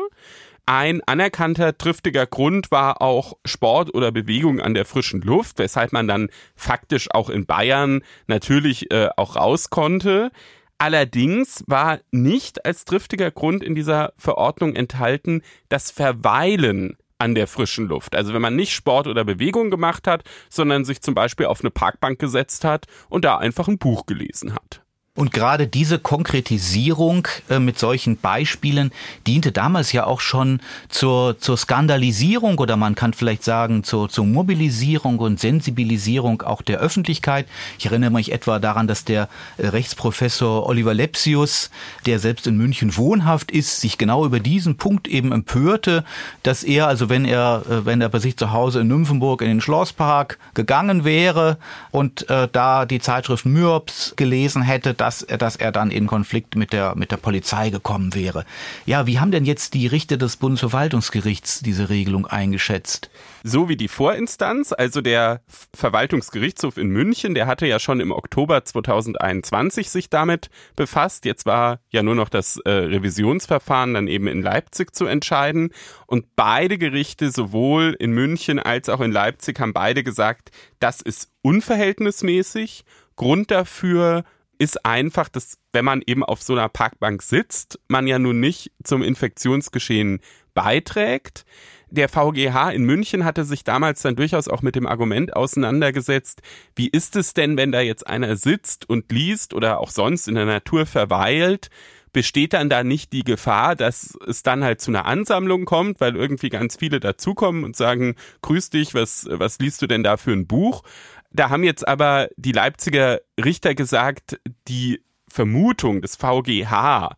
Ein anerkannter triftiger Grund war auch Sport oder Bewegung an der frischen Luft, weshalb man dann faktisch auch in Bayern natürlich äh, auch raus konnte. Allerdings war nicht als triftiger Grund in dieser Verordnung enthalten das Verweilen an der frischen Luft. Also wenn man nicht Sport oder Bewegung gemacht hat, sondern sich zum Beispiel auf eine Parkbank gesetzt hat und da einfach ein Buch gelesen hat. Und gerade diese Konkretisierung äh, mit solchen Beispielen diente damals ja auch schon zur, zur Skandalisierung oder man kann vielleicht sagen zur, zur Mobilisierung und Sensibilisierung auch der Öffentlichkeit. Ich erinnere mich etwa daran, dass der äh, Rechtsprofessor Oliver Lepsius, der selbst in München wohnhaft ist, sich genau über diesen Punkt eben empörte, dass er, also wenn er, äh, wenn er bei sich zu Hause in Nymphenburg in den Schlosspark gegangen wäre und äh, da die Zeitschrift Mürps gelesen hätte, dass, dass er dann in Konflikt mit der, mit der Polizei gekommen wäre. Ja, wie haben denn jetzt die Richter des Bundesverwaltungsgerichts diese Regelung eingeschätzt? So wie die Vorinstanz, also der Verwaltungsgerichtshof in München, der hatte ja schon im Oktober 2021 sich damit befasst. Jetzt war ja nur noch das äh, Revisionsverfahren dann eben in Leipzig zu entscheiden. Und beide Gerichte, sowohl in München als auch in Leipzig, haben beide gesagt, das ist unverhältnismäßig. Grund dafür ist einfach, dass wenn man eben auf so einer Parkbank sitzt, man ja nun nicht zum Infektionsgeschehen beiträgt. Der VGH in München hatte sich damals dann durchaus auch mit dem Argument auseinandergesetzt, wie ist es denn, wenn da jetzt einer sitzt und liest oder auch sonst in der Natur verweilt, besteht dann da nicht die Gefahr, dass es dann halt zu einer Ansammlung kommt, weil irgendwie ganz viele dazukommen und sagen, grüß dich, was, was liest du denn da für ein Buch? Da haben jetzt aber die Leipziger Richter gesagt, die Vermutung des VGH,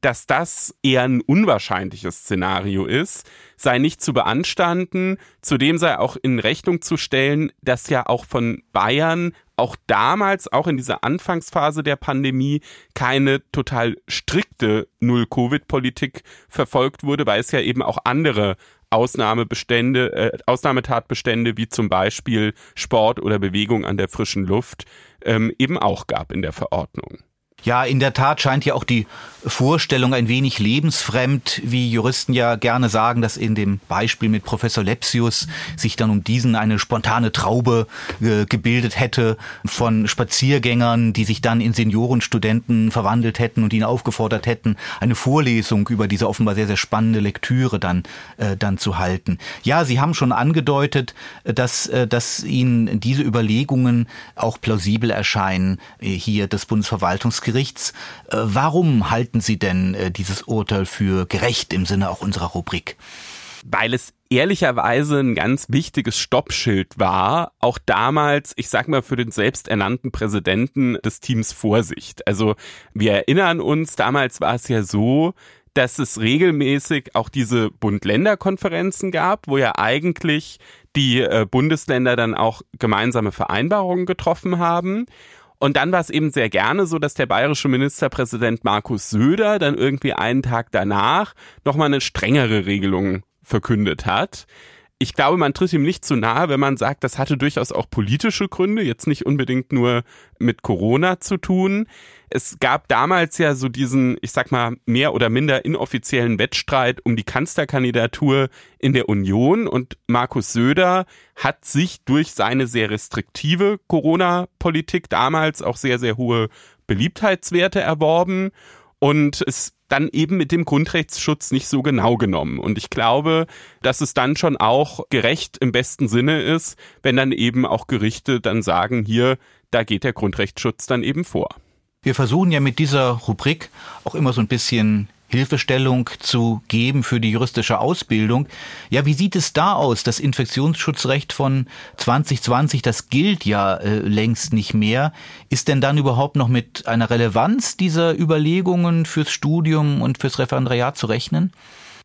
dass das eher ein unwahrscheinliches Szenario ist, sei nicht zu beanstanden. Zudem sei auch in Rechnung zu stellen, dass ja auch von Bayern auch damals, auch in dieser Anfangsphase der Pandemie, keine total strikte Null-Covid-Politik verfolgt wurde, weil es ja eben auch andere Ausnahmebestände, äh, Ausnahmetatbestände wie zum Beispiel Sport oder Bewegung an der frischen Luft ähm, eben auch gab in der Verordnung. Ja, in der Tat scheint ja auch die Vorstellung ein wenig lebensfremd, wie Juristen ja gerne sagen, dass in dem Beispiel mit Professor Lepsius sich dann um diesen eine spontane Traube äh, gebildet hätte von Spaziergängern, die sich dann in Seniorenstudenten verwandelt hätten und ihn aufgefordert hätten, eine Vorlesung über diese offenbar sehr, sehr spannende Lektüre dann, äh, dann zu halten. Ja, Sie haben schon angedeutet, dass, äh, dass Ihnen diese Überlegungen auch plausibel erscheinen, äh, hier des Bundesverwaltungsgerichts Bundesgerichts. Äh, warum halten Sie denn äh, dieses Urteil für gerecht im Sinne auch unserer Rubrik? Weil es ehrlicherweise ein ganz wichtiges Stoppschild war, auch damals, ich sag mal, für den selbsternannten Präsidenten des Teams Vorsicht. Also wir erinnern uns, damals war es ja so, dass es regelmäßig auch diese Bund-Länder-Konferenzen gab, wo ja eigentlich die äh, Bundesländer dann auch gemeinsame Vereinbarungen getroffen haben. Und dann war es eben sehr gerne so, dass der bayerische Ministerpräsident Markus Söder dann irgendwie einen Tag danach nochmal eine strengere Regelung verkündet hat. Ich glaube, man tritt ihm nicht zu nahe, wenn man sagt, das hatte durchaus auch politische Gründe, jetzt nicht unbedingt nur mit Corona zu tun. Es gab damals ja so diesen, ich sag mal, mehr oder minder inoffiziellen Wettstreit um die Kanzlerkandidatur in der Union und Markus Söder hat sich durch seine sehr restriktive Corona-Politik damals auch sehr, sehr hohe Beliebtheitswerte erworben und es dann eben mit dem Grundrechtsschutz nicht so genau genommen. Und ich glaube, dass es dann schon auch gerecht im besten Sinne ist, wenn dann eben auch Gerichte dann sagen, hier, da geht der Grundrechtsschutz dann eben vor. Wir versuchen ja mit dieser Rubrik auch immer so ein bisschen Hilfestellung zu geben für die juristische Ausbildung. Ja, wie sieht es da aus? Das Infektionsschutzrecht von 2020, das gilt ja äh, längst nicht mehr. Ist denn dann überhaupt noch mit einer Relevanz dieser Überlegungen fürs Studium und fürs Referendariat zu rechnen?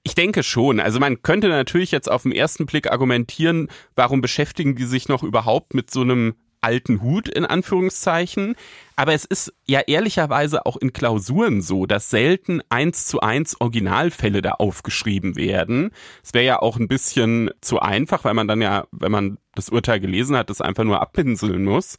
Ich denke schon. Also man könnte natürlich jetzt auf den ersten Blick argumentieren, warum beschäftigen die sich noch überhaupt mit so einem alten Hut in Anführungszeichen. Aber es ist ja ehrlicherweise auch in Klausuren so, dass selten eins zu eins Originalfälle da aufgeschrieben werden. Es wäre ja auch ein bisschen zu einfach, weil man dann ja, wenn man das Urteil gelesen hat, das einfach nur abpinseln muss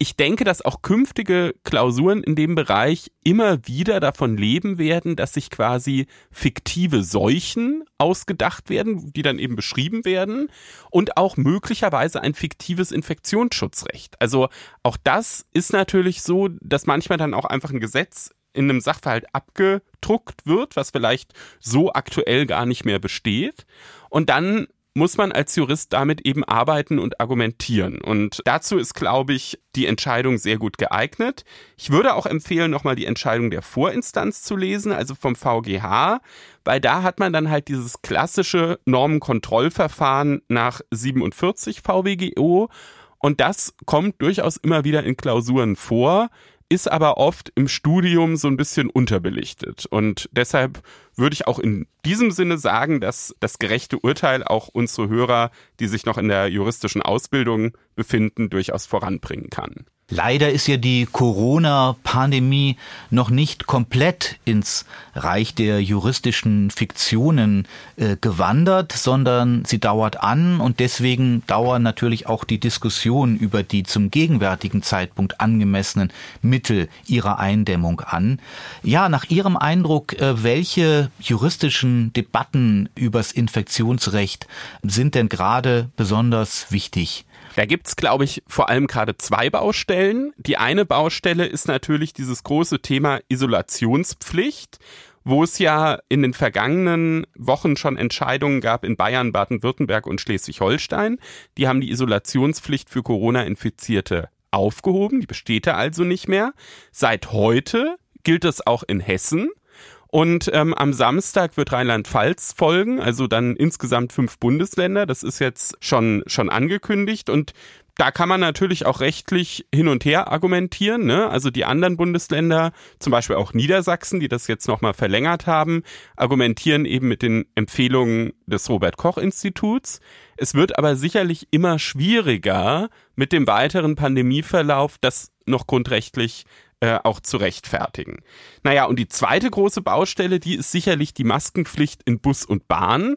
ich denke, dass auch künftige Klausuren in dem Bereich immer wieder davon leben werden, dass sich quasi fiktive Seuchen ausgedacht werden, die dann eben beschrieben werden und auch möglicherweise ein fiktives Infektionsschutzrecht. Also auch das ist natürlich so, dass manchmal dann auch einfach ein Gesetz in einem Sachverhalt abgedruckt wird, was vielleicht so aktuell gar nicht mehr besteht. Und dann muss man als Jurist damit eben arbeiten und argumentieren. Und dazu ist, glaube ich, die Entscheidung sehr gut geeignet. Ich würde auch empfehlen, nochmal die Entscheidung der Vorinstanz zu lesen, also vom VGH, weil da hat man dann halt dieses klassische Normenkontrollverfahren nach 47 VWGO. Und das kommt durchaus immer wieder in Klausuren vor ist aber oft im Studium so ein bisschen unterbelichtet. Und deshalb würde ich auch in diesem Sinne sagen, dass das gerechte Urteil auch unsere Hörer, die sich noch in der juristischen Ausbildung befinden, durchaus voranbringen kann. Leider ist ja die Corona-Pandemie noch nicht komplett ins Reich der juristischen Fiktionen äh, gewandert, sondern sie dauert an und deswegen dauern natürlich auch die Diskussionen über die zum gegenwärtigen Zeitpunkt angemessenen Mittel ihrer Eindämmung an. Ja, nach Ihrem Eindruck, äh, welche juristischen Debatten übers Infektionsrecht sind denn gerade besonders wichtig? Da gibt's, glaube ich, vor allem gerade zwei Baustellen. Die eine Baustelle ist natürlich dieses große Thema Isolationspflicht wo es ja in den vergangenen Wochen schon Entscheidungen gab in Bayern, Baden-Württemberg und Schleswig-Holstein. Die haben die Isolationspflicht für Corona-Infizierte aufgehoben, die besteht da also nicht mehr. Seit heute gilt es auch in Hessen. Und ähm, am Samstag wird Rheinland-Pfalz folgen, also dann insgesamt fünf Bundesländer. Das ist jetzt schon, schon angekündigt. Und da kann man natürlich auch rechtlich hin und her argumentieren. Ne? Also die anderen Bundesländer, zum Beispiel auch Niedersachsen, die das jetzt nochmal verlängert haben, argumentieren eben mit den Empfehlungen des Robert Koch Instituts. Es wird aber sicherlich immer schwieriger, mit dem weiteren Pandemieverlauf das noch grundrechtlich äh, auch zu rechtfertigen. Naja, und die zweite große Baustelle, die ist sicherlich die Maskenpflicht in Bus und Bahn,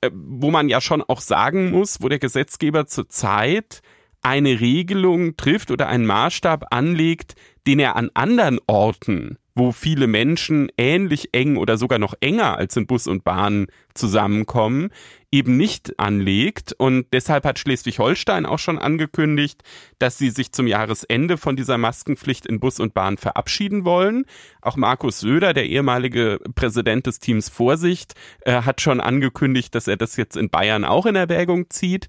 äh, wo man ja schon auch sagen muss, wo der Gesetzgeber zurzeit eine Regelung trifft oder einen Maßstab anlegt, den er an anderen Orten wo viele Menschen ähnlich eng oder sogar noch enger als in Bus und Bahn zusammenkommen, eben nicht anlegt. Und deshalb hat Schleswig-Holstein auch schon angekündigt, dass sie sich zum Jahresende von dieser Maskenpflicht in Bus und Bahn verabschieden wollen. Auch Markus Söder, der ehemalige Präsident des Teams Vorsicht, äh, hat schon angekündigt, dass er das jetzt in Bayern auch in Erwägung zieht.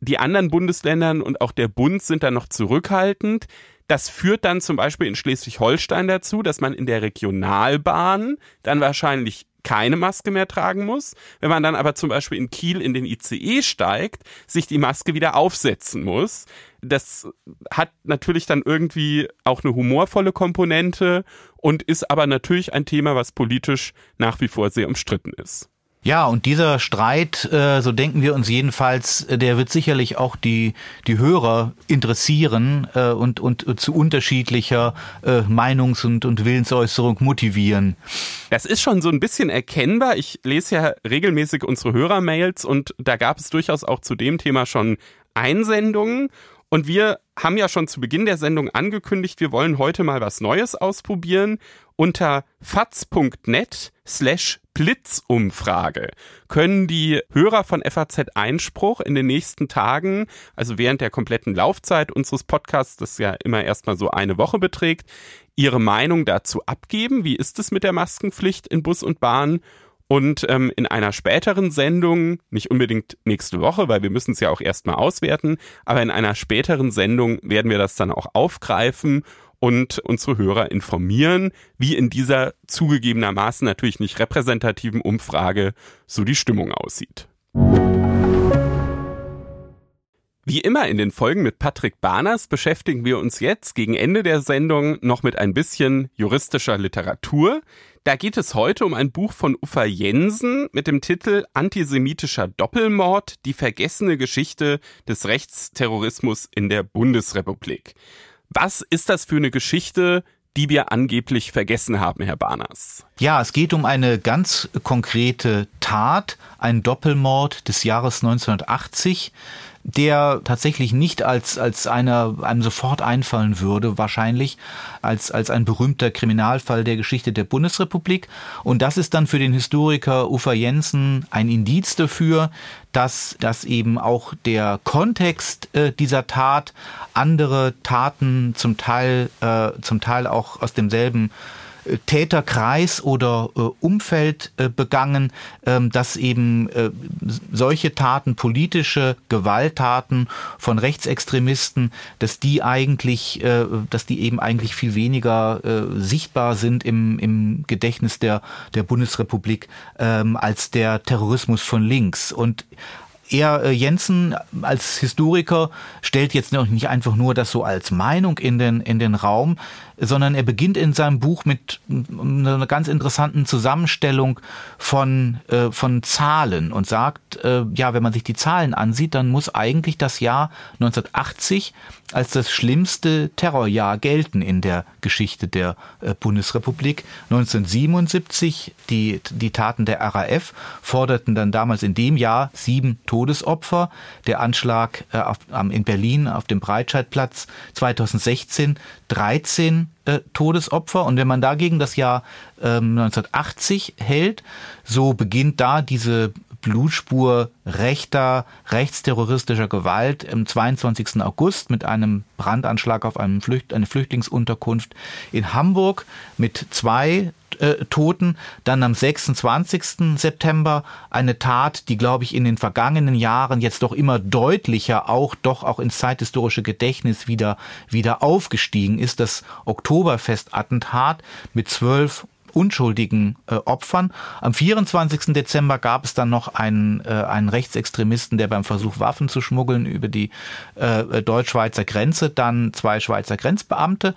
Die anderen Bundesländern und auch der Bund sind da noch zurückhaltend. Das führt dann zum Beispiel in Schleswig-Holstein dazu, dass man in der Regionalbahn dann wahrscheinlich keine Maske mehr tragen muss. Wenn man dann aber zum Beispiel in Kiel in den ICE steigt, sich die Maske wieder aufsetzen muss. Das hat natürlich dann irgendwie auch eine humorvolle Komponente und ist aber natürlich ein Thema, was politisch nach wie vor sehr umstritten ist. Ja, und dieser Streit, äh, so denken wir uns jedenfalls, äh, der wird sicherlich auch die, die Hörer interessieren äh, und, und zu unterschiedlicher Meinungs- und, und Willensäußerung motivieren. Das ist schon so ein bisschen erkennbar. Ich lese ja regelmäßig unsere Hörermails und da gab es durchaus auch zu dem Thema schon Einsendungen. Und wir haben ja schon zu Beginn der Sendung angekündigt, wir wollen heute mal was Neues ausprobieren. Unter faz.net slash Blitzumfrage können die Hörer von FAZ Einspruch in den nächsten Tagen, also während der kompletten Laufzeit unseres Podcasts, das ja immer erstmal so eine Woche beträgt, ihre Meinung dazu abgeben. Wie ist es mit der Maskenpflicht in Bus und Bahn? Und ähm, in einer späteren Sendung, nicht unbedingt nächste Woche, weil wir müssen es ja auch erstmal auswerten, aber in einer späteren Sendung werden wir das dann auch aufgreifen und unsere Hörer informieren, wie in dieser zugegebenermaßen natürlich nicht repräsentativen Umfrage so die Stimmung aussieht. Wie immer in den Folgen mit Patrick Barners beschäftigen wir uns jetzt gegen Ende der Sendung noch mit ein bisschen juristischer Literatur. Da geht es heute um ein Buch von Uffa Jensen mit dem Titel Antisemitischer Doppelmord, die vergessene Geschichte des Rechtsterrorismus in der Bundesrepublik. Was ist das für eine Geschichte, die wir angeblich vergessen haben, Herr Barners? Ja, es geht um eine ganz konkrete Tat, ein Doppelmord des Jahres 1980 der tatsächlich nicht als, als einer einem sofort einfallen würde, wahrscheinlich, als, als ein berühmter Kriminalfall der Geschichte der Bundesrepublik. Und das ist dann für den Historiker Ufa Jensen ein Indiz dafür, dass, dass eben auch der Kontext äh, dieser Tat andere Taten zum Teil, äh, zum Teil auch aus demselben Täterkreis oder äh, Umfeld äh, begangen, ähm, dass eben äh, solche Taten, politische Gewalttaten von Rechtsextremisten, dass die eigentlich, dass die eben eigentlich viel weniger sichtbar sind im, im Gedächtnis der, der Bundesrepublik ähm, als der Terrorismus von links. Und er, Jensen als Historiker stellt jetzt noch nicht einfach nur das so als Meinung in den, in den Raum, sondern er beginnt in seinem Buch mit einer ganz interessanten Zusammenstellung von, äh, von Zahlen und sagt, äh, ja, wenn man sich die Zahlen ansieht, dann muss eigentlich das Jahr 1980 als das schlimmste Terrorjahr gelten in der Geschichte der äh, Bundesrepublik. 1977, die, die Taten der RAF forderten dann damals in dem Jahr sieben Todesopfer. Der Anschlag äh, auf, in Berlin auf dem Breitscheidplatz 2016 13 äh, Todesopfer. Und wenn man dagegen das Jahr ähm, 1980 hält, so beginnt da diese Blutspur rechter, rechtsterroristischer Gewalt im 22. August mit einem Brandanschlag auf einem Flücht, eine Flüchtlingsunterkunft in Hamburg mit zwei äh, Toten. Dann am 26. September eine Tat, die, glaube ich, in den vergangenen Jahren jetzt doch immer deutlicher auch doch auch ins zeithistorische Gedächtnis wieder, wieder aufgestiegen ist. Das Oktoberfestattentat mit zwölf unschuldigen äh, Opfern. Am 24. Dezember gab es dann noch einen, äh, einen Rechtsextremisten, der beim Versuch, Waffen zu schmuggeln über die äh, deutsch-schweizer Grenze dann zwei Schweizer Grenzbeamte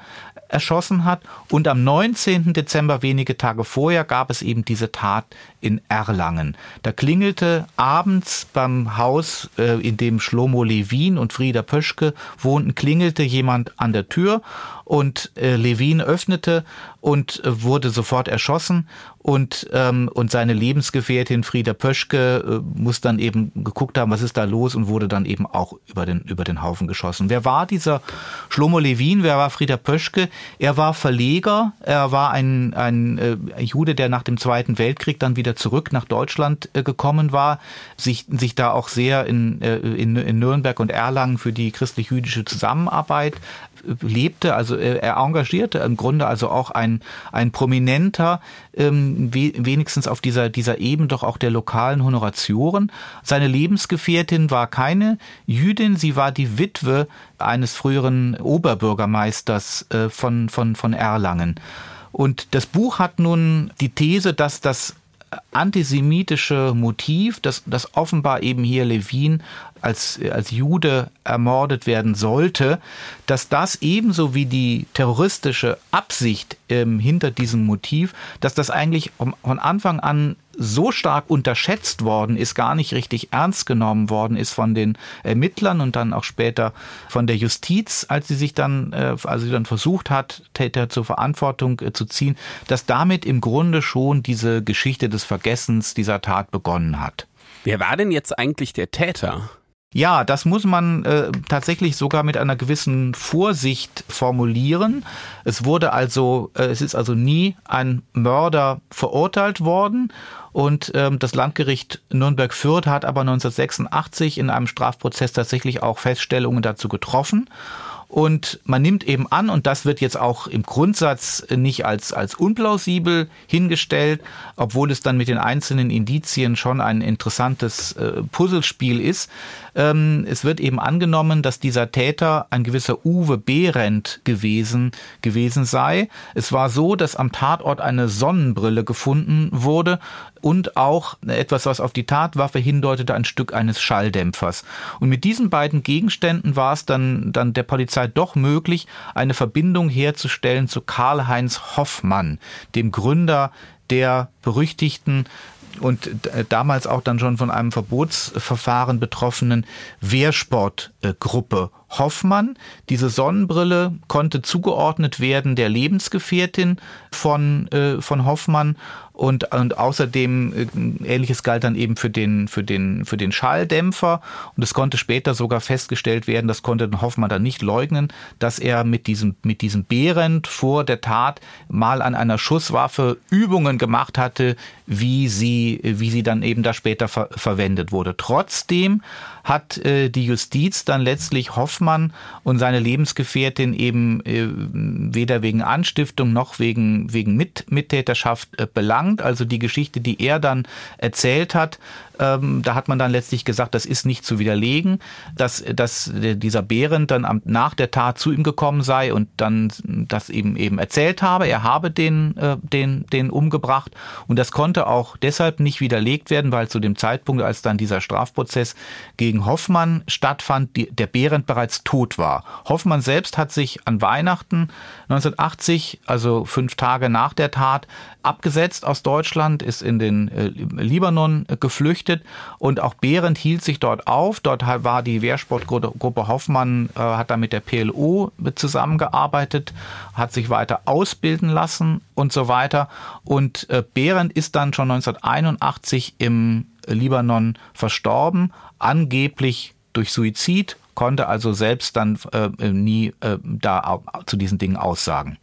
erschossen hat. Und am 19. Dezember, wenige Tage vorher, gab es eben diese Tat in Erlangen. Da klingelte abends beim Haus, äh, in dem Schlomo Levin und Frieda Pöschke wohnten, klingelte jemand an der Tür und äh, Levin öffnete und äh, wurde sofort erschossen und ähm, und seine Lebensgefährtin Frieda Pöschke äh, muss dann eben geguckt haben, was ist da los und wurde dann eben auch über den über den Haufen geschossen. Wer war dieser Schlomo Levin? Wer war Frieda Pöschke? Er war Verleger, er war ein ein äh, Jude, der nach dem Zweiten Weltkrieg dann wieder zurück nach Deutschland äh, gekommen war, sich sich da auch sehr in, äh, in in Nürnberg und Erlangen für die christlich-jüdische Zusammenarbeit lebte, also er engagierte im Grunde also auch ein, ein prominenter, ähm, wenigstens auf dieser, dieser Ebene doch auch der lokalen Honoratioren. Seine Lebensgefährtin war keine Jüdin, sie war die Witwe eines früheren Oberbürgermeisters äh, von, von, von Erlangen. Und das Buch hat nun die These, dass das antisemitische Motiv, dass, dass offenbar eben hier Levin als, als Jude ermordet werden sollte, dass das ebenso wie die terroristische Absicht ähm, hinter diesem Motiv, dass das eigentlich von Anfang an so stark unterschätzt worden ist, gar nicht richtig ernst genommen worden ist von den Ermittlern und dann auch später von der Justiz, als sie sich dann, äh, also sie dann versucht hat, Täter zur Verantwortung äh, zu ziehen, dass damit im Grunde schon diese Geschichte des Vergessens dieser Tat begonnen hat. Wer war denn jetzt eigentlich der Täter? Ja, das muss man äh, tatsächlich sogar mit einer gewissen Vorsicht formulieren. Es wurde also, äh, es ist also nie ein Mörder verurteilt worden. Und ähm, das Landgericht Nürnberg-Fürth hat aber 1986 in einem Strafprozess tatsächlich auch Feststellungen dazu getroffen. Und man nimmt eben an, und das wird jetzt auch im Grundsatz nicht als, als unplausibel hingestellt, obwohl es dann mit den einzelnen Indizien schon ein interessantes äh, Puzzlespiel ist. Ähm, es wird eben angenommen, dass dieser Täter ein gewisser Uwe Behrendt gewesen, gewesen sei. Es war so, dass am Tatort eine Sonnenbrille gefunden wurde und auch etwas, was auf die Tatwaffe hindeutete, ein Stück eines Schalldämpfers. Und mit diesen beiden Gegenständen war es dann, dann der Polizei doch möglich, eine Verbindung herzustellen zu Karl-Heinz Hoffmann, dem Gründer der berüchtigten und damals auch dann schon von einem Verbotsverfahren betroffenen Wehrsportgruppe Hoffmann. Diese Sonnenbrille konnte zugeordnet werden der Lebensgefährtin von, äh, von Hoffmann und, und außerdem äh, ähnliches galt dann eben für den, für den, für den Schalldämpfer und es konnte später sogar festgestellt werden, das konnte Hoffmann dann nicht leugnen, dass er mit diesem, mit diesem Behrendt vor der Tat mal an einer Schusswaffe Übungen gemacht hatte, wie sie, wie sie dann eben da später ver verwendet wurde. Trotzdem hat äh, die Justiz dann letztlich Hoffmann und seine Lebensgefährtin eben äh, weder wegen Anstiftung noch wegen, wegen Mit Mittäterschaft äh, belangt. Also die Geschichte, die er dann erzählt hat, ähm, da hat man dann letztlich gesagt, das ist nicht zu widerlegen, dass, dass dieser Behrendt dann am, nach der Tat zu ihm gekommen sei und dann das eben eben erzählt habe, er habe den, äh, den, den umgebracht. Und das konnte auch deshalb nicht widerlegt werden, weil zu dem Zeitpunkt, als dann dieser Strafprozess gegen Hoffmann stattfand, die, der Behrendt bereits tot war. Hoffmann selbst hat sich an Weihnachten 1980, also fünf Tage nach der Tat, abgesetzt aus Deutschland, ist in den äh, Libanon äh, geflüchtet und auch Behrendt hielt sich dort auf. Dort war die Wehrsportgruppe Hoffmann, äh, hat da mit der PLO zusammengearbeitet, hat sich weiter ausbilden lassen und so weiter. Und äh, Behrendt ist dann schon 1981 im Libanon verstorben, angeblich durch Suizid konnte also selbst dann äh, nie äh, da zu diesen Dingen aussagen.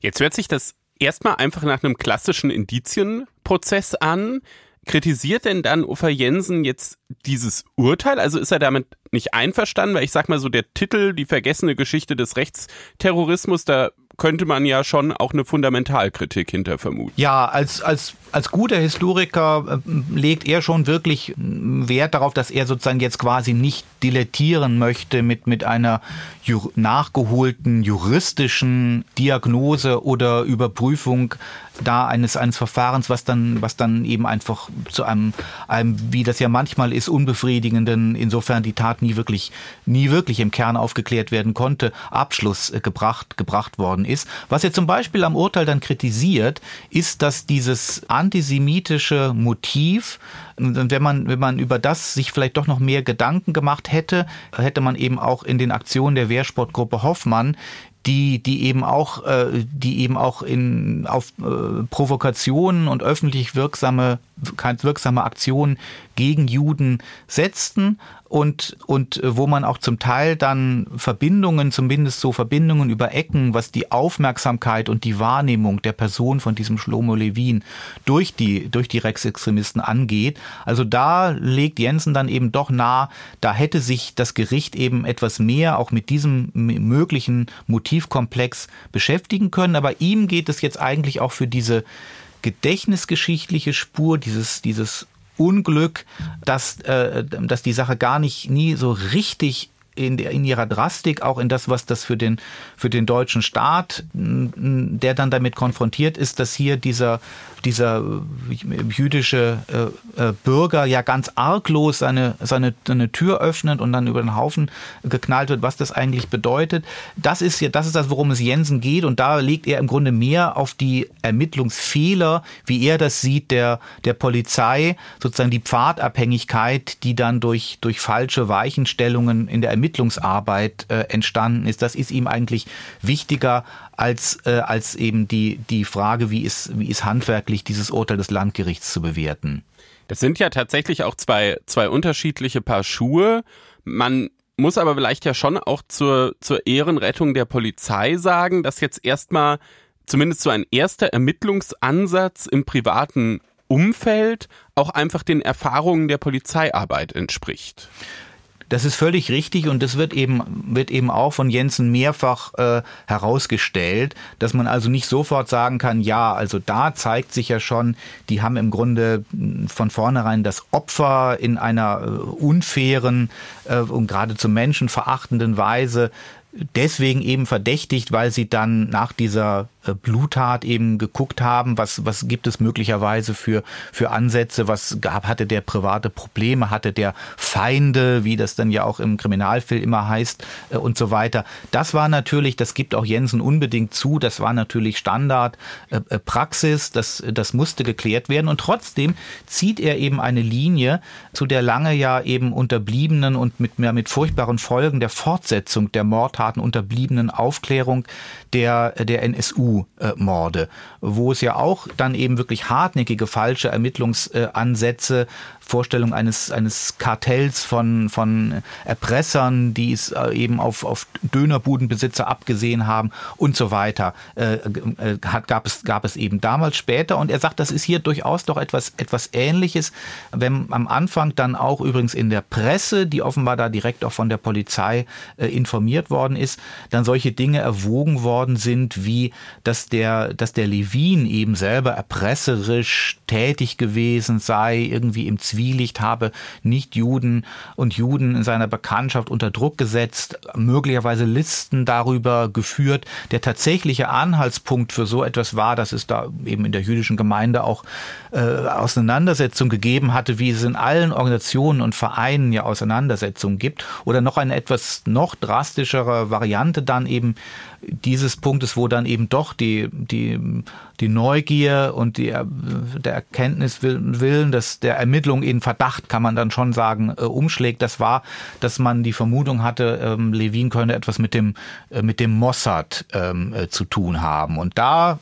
Jetzt hört sich das erstmal einfach nach einem klassischen Indizienprozess an. Kritisiert denn dann Ufer Jensen jetzt dieses Urteil? Also ist er damit nicht einverstanden? Weil ich sag mal so, der Titel, die vergessene Geschichte des Rechtsterrorismus, da könnte man ja schon auch eine Fundamentalkritik hinter vermuten. Ja, als, als, als guter Historiker äh, legt er schon wirklich Wert darauf, dass er sozusagen jetzt quasi nicht dilettieren möchte mit, mit einer jur nachgeholten juristischen Diagnose oder Überprüfung da eines, eines Verfahrens, was dann, was dann eben einfach zu einem, einem, wie das ja manchmal ist, unbefriedigenden, insofern die Tat nie wirklich, nie wirklich im Kern aufgeklärt werden konnte, Abschluss äh, gebracht, gebracht worden ist. Was er zum Beispiel am Urteil dann kritisiert, ist, dass dieses antisemitische Motiv wenn man, wenn man über das sich vielleicht doch noch mehr Gedanken gemacht hätte, hätte man eben auch in den Aktionen der Wehrsportgruppe Hoffmann die, die eben auch, äh, die eben auch in, auf äh, Provokationen und öffentlich wirksame, wirksame Aktionen gegen Juden setzten und, und äh, wo man auch zum Teil dann Verbindungen, zumindest so Verbindungen über Ecken, was die Aufmerksamkeit und die Wahrnehmung der Person von diesem Schlomo Levin durch die, durch die Rechtsextremisten angeht. Also da legt Jensen dann eben doch nah, da hätte sich das Gericht eben etwas mehr auch mit diesem möglichen Motivkomplex beschäftigen können. Aber ihm geht es jetzt eigentlich auch für diese gedächtnisgeschichtliche Spur, dieses, dieses Unglück, dass, äh, dass die Sache gar nicht nie so richtig in, in ihrer Drastik, auch in das, was das für den, für den deutschen Staat, der dann damit konfrontiert ist, dass hier dieser dieser äh, jüdische äh, äh, Bürger ja ganz arglos seine, seine, seine Tür öffnet und dann über den Haufen geknallt wird, was das eigentlich bedeutet. Das ist ja, das ist das, worum es Jensen geht und da legt er im Grunde mehr auf die Ermittlungsfehler, wie er das sieht, der, der Polizei, sozusagen die Pfadabhängigkeit, die dann durch, durch falsche Weichenstellungen in der Ermittlungsarbeit äh, entstanden ist. Das ist ihm eigentlich wichtiger als, äh, als eben die, die Frage, wie ist, wie ist handwerklich dieses Urteil des Landgerichts zu bewerten. Das sind ja tatsächlich auch zwei, zwei unterschiedliche Paar Schuhe. Man muss aber vielleicht ja schon auch zur, zur Ehrenrettung der Polizei sagen, dass jetzt erstmal zumindest so ein erster Ermittlungsansatz im privaten Umfeld auch einfach den Erfahrungen der Polizeiarbeit entspricht. Das ist völlig richtig und das wird eben, wird eben auch von Jensen mehrfach äh, herausgestellt, dass man also nicht sofort sagen kann, ja, also da zeigt sich ja schon, die haben im Grunde hm, von vornherein das Opfer in einer äh, unfairen äh, und geradezu menschenverachtenden Weise deswegen eben verdächtigt, weil sie dann nach dieser Bluttat eben geguckt haben, was, was gibt es möglicherweise für, für Ansätze, was gab, hatte der private Probleme, hatte der Feinde, wie das dann ja auch im Kriminalfilm immer heißt äh, und so weiter. Das war natürlich, das gibt auch Jensen unbedingt zu, das war natürlich Standard äh, äh das, das musste geklärt werden. Und trotzdem zieht er eben eine Linie, zu der lange ja eben unterbliebenen und mit, mit furchtbaren Folgen der Fortsetzung der Mordtaten unterbliebenen Aufklärung der, der NSU-Morde, wo es ja auch dann eben wirklich hartnäckige falsche Ermittlungsansätze Vorstellung eines, eines Kartells von, von Erpressern, die es äh, eben auf, auf Dönerbudenbesitzer abgesehen haben und so weiter, äh, äh, gab, es, gab es eben damals später. Und er sagt, das ist hier durchaus doch etwas, etwas Ähnliches, wenn am Anfang dann auch übrigens in der Presse, die offenbar da direkt auch von der Polizei äh, informiert worden ist, dann solche Dinge erwogen worden sind, wie dass der, dass der Levin eben selber erpresserisch tätig gewesen sei, irgendwie im Zwielicht habe nicht Juden und Juden in seiner Bekanntschaft unter Druck gesetzt, möglicherweise Listen darüber geführt. Der tatsächliche Anhaltspunkt für so etwas war, dass es da eben in der jüdischen Gemeinde auch äh, Auseinandersetzungen gegeben hatte, wie es in allen Organisationen und Vereinen ja Auseinandersetzungen gibt. Oder noch eine etwas noch drastischere Variante dann eben dieses Punktes, wo dann eben doch die, die, die Neugier und die, der Erkenntnis willen, dass der Ermittlung in Verdacht, kann man dann schon sagen, äh, umschlägt, das war, dass man die Vermutung hatte, ähm, Levin könne etwas mit dem, äh, mit dem Mossad ähm, äh, zu tun haben. Und da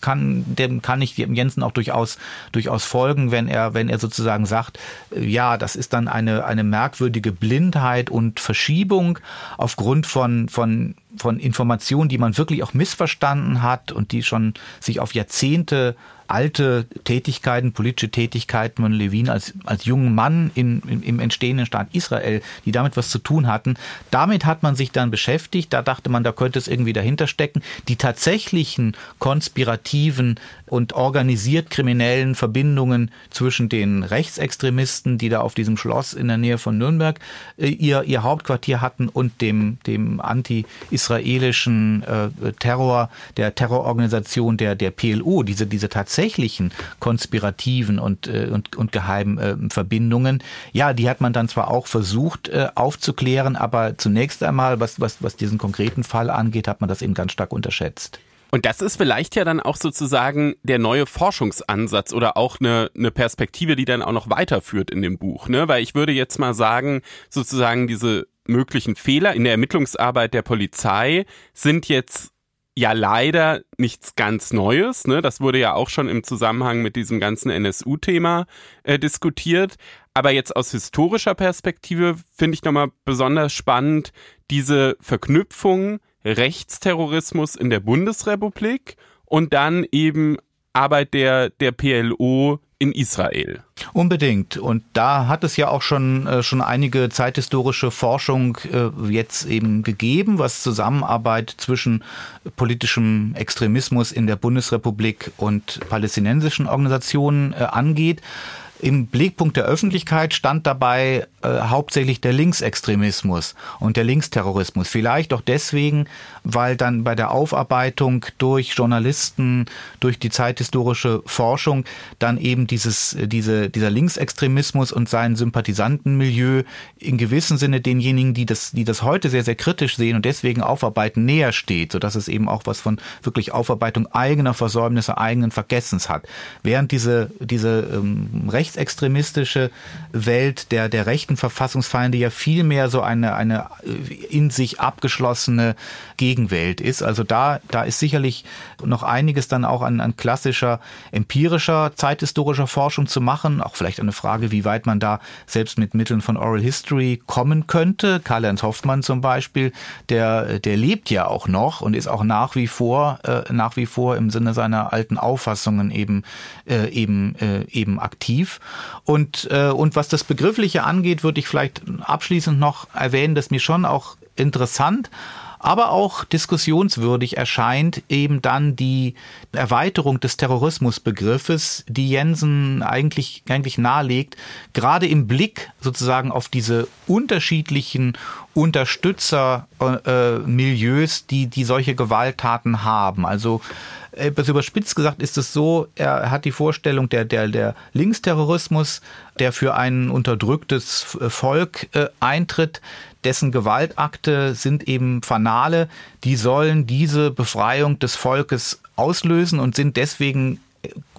kann, dem kann ich Jensen auch durchaus, durchaus folgen, wenn er, wenn er sozusagen sagt, äh, ja, das ist dann eine, eine merkwürdige Blindheit und Verschiebung aufgrund von, von, von Informationen, die man wirklich auch missverstanden hat und die schon sich auf Jahrzehnte alte Tätigkeiten, politische Tätigkeiten von Levin als, als jungen Mann in, in, im entstehenden Staat Israel, die damit was zu tun hatten. Damit hat man sich dann beschäftigt. Da dachte man, da könnte es irgendwie dahinter stecken. Die tatsächlichen konspirativen und organisiert kriminellen Verbindungen zwischen den Rechtsextremisten, die da auf diesem Schloss in der Nähe von Nürnberg äh, ihr, ihr Hauptquartier hatten und dem, dem anti-israelischen äh, Terror, der Terrororganisation der, der PLO, diese, diese tatsächlichen konspirativen und, äh, und, und geheimen äh, Verbindungen, ja, die hat man dann zwar auch versucht äh, aufzuklären, aber zunächst einmal, was, was, was diesen konkreten Fall angeht, hat man das eben ganz stark unterschätzt. Und das ist vielleicht ja dann auch sozusagen der neue Forschungsansatz oder auch eine, eine Perspektive, die dann auch noch weiterführt in dem Buch, ne? Weil ich würde jetzt mal sagen, sozusagen diese möglichen Fehler in der Ermittlungsarbeit der Polizei sind jetzt ja leider nichts ganz Neues. Ne? Das wurde ja auch schon im Zusammenhang mit diesem ganzen NSU-Thema äh, diskutiert. Aber jetzt aus historischer Perspektive finde ich nochmal besonders spannend diese Verknüpfung Rechtsterrorismus in der Bundesrepublik und dann eben Arbeit der, der PLO in Israel. Unbedingt. Und da hat es ja auch schon, äh, schon einige zeithistorische Forschung äh, jetzt eben gegeben, was Zusammenarbeit zwischen politischem Extremismus in der Bundesrepublik und palästinensischen Organisationen äh, angeht. Im Blickpunkt der Öffentlichkeit stand dabei äh, hauptsächlich der Linksextremismus und der Linksterrorismus. Vielleicht auch deswegen, weil dann bei der Aufarbeitung durch Journalisten, durch die zeithistorische Forschung dann eben dieses, diese, dieser Linksextremismus und sein Sympathisantenmilieu in gewissem Sinne denjenigen, die das, die das heute sehr, sehr kritisch sehen und deswegen aufarbeiten, näher steht, sodass es eben auch was von wirklich Aufarbeitung eigener Versäumnisse, eigenen Vergessens hat. Während diese, diese ähm, rechtsextremistische Welt der, der Recht rechten Verfassungsfeinde ja viel mehr so eine, eine in sich abgeschlossene Gegenwelt ist. Also da, da ist sicherlich noch einiges dann auch an, an klassischer empirischer zeithistorischer Forschung zu machen. Auch vielleicht eine Frage, wie weit man da selbst mit Mitteln von Oral History kommen könnte. Karl-Heinz Hoffmann zum Beispiel, der, der lebt ja auch noch und ist auch nach wie vor, äh, nach wie vor im Sinne seiner alten Auffassungen eben, äh, eben, äh, eben aktiv. Und, äh, und was das Begriffliche angeht, würde ich vielleicht abschließend noch erwähnen, dass mir schon auch interessant aber auch diskussionswürdig erscheint eben dann die Erweiterung des Terrorismusbegriffes, die Jensen eigentlich, eigentlich nahelegt, gerade im Blick sozusagen auf diese unterschiedlichen Unterstützermilieus, äh, die, die solche Gewalttaten haben. Also etwas überspitzt gesagt ist es so, er hat die Vorstellung, der, der, der Linksterrorismus, der für ein unterdrücktes Volk äh, eintritt, dessen Gewaltakte sind eben Fanale, die sollen diese Befreiung des Volkes auslösen und sind deswegen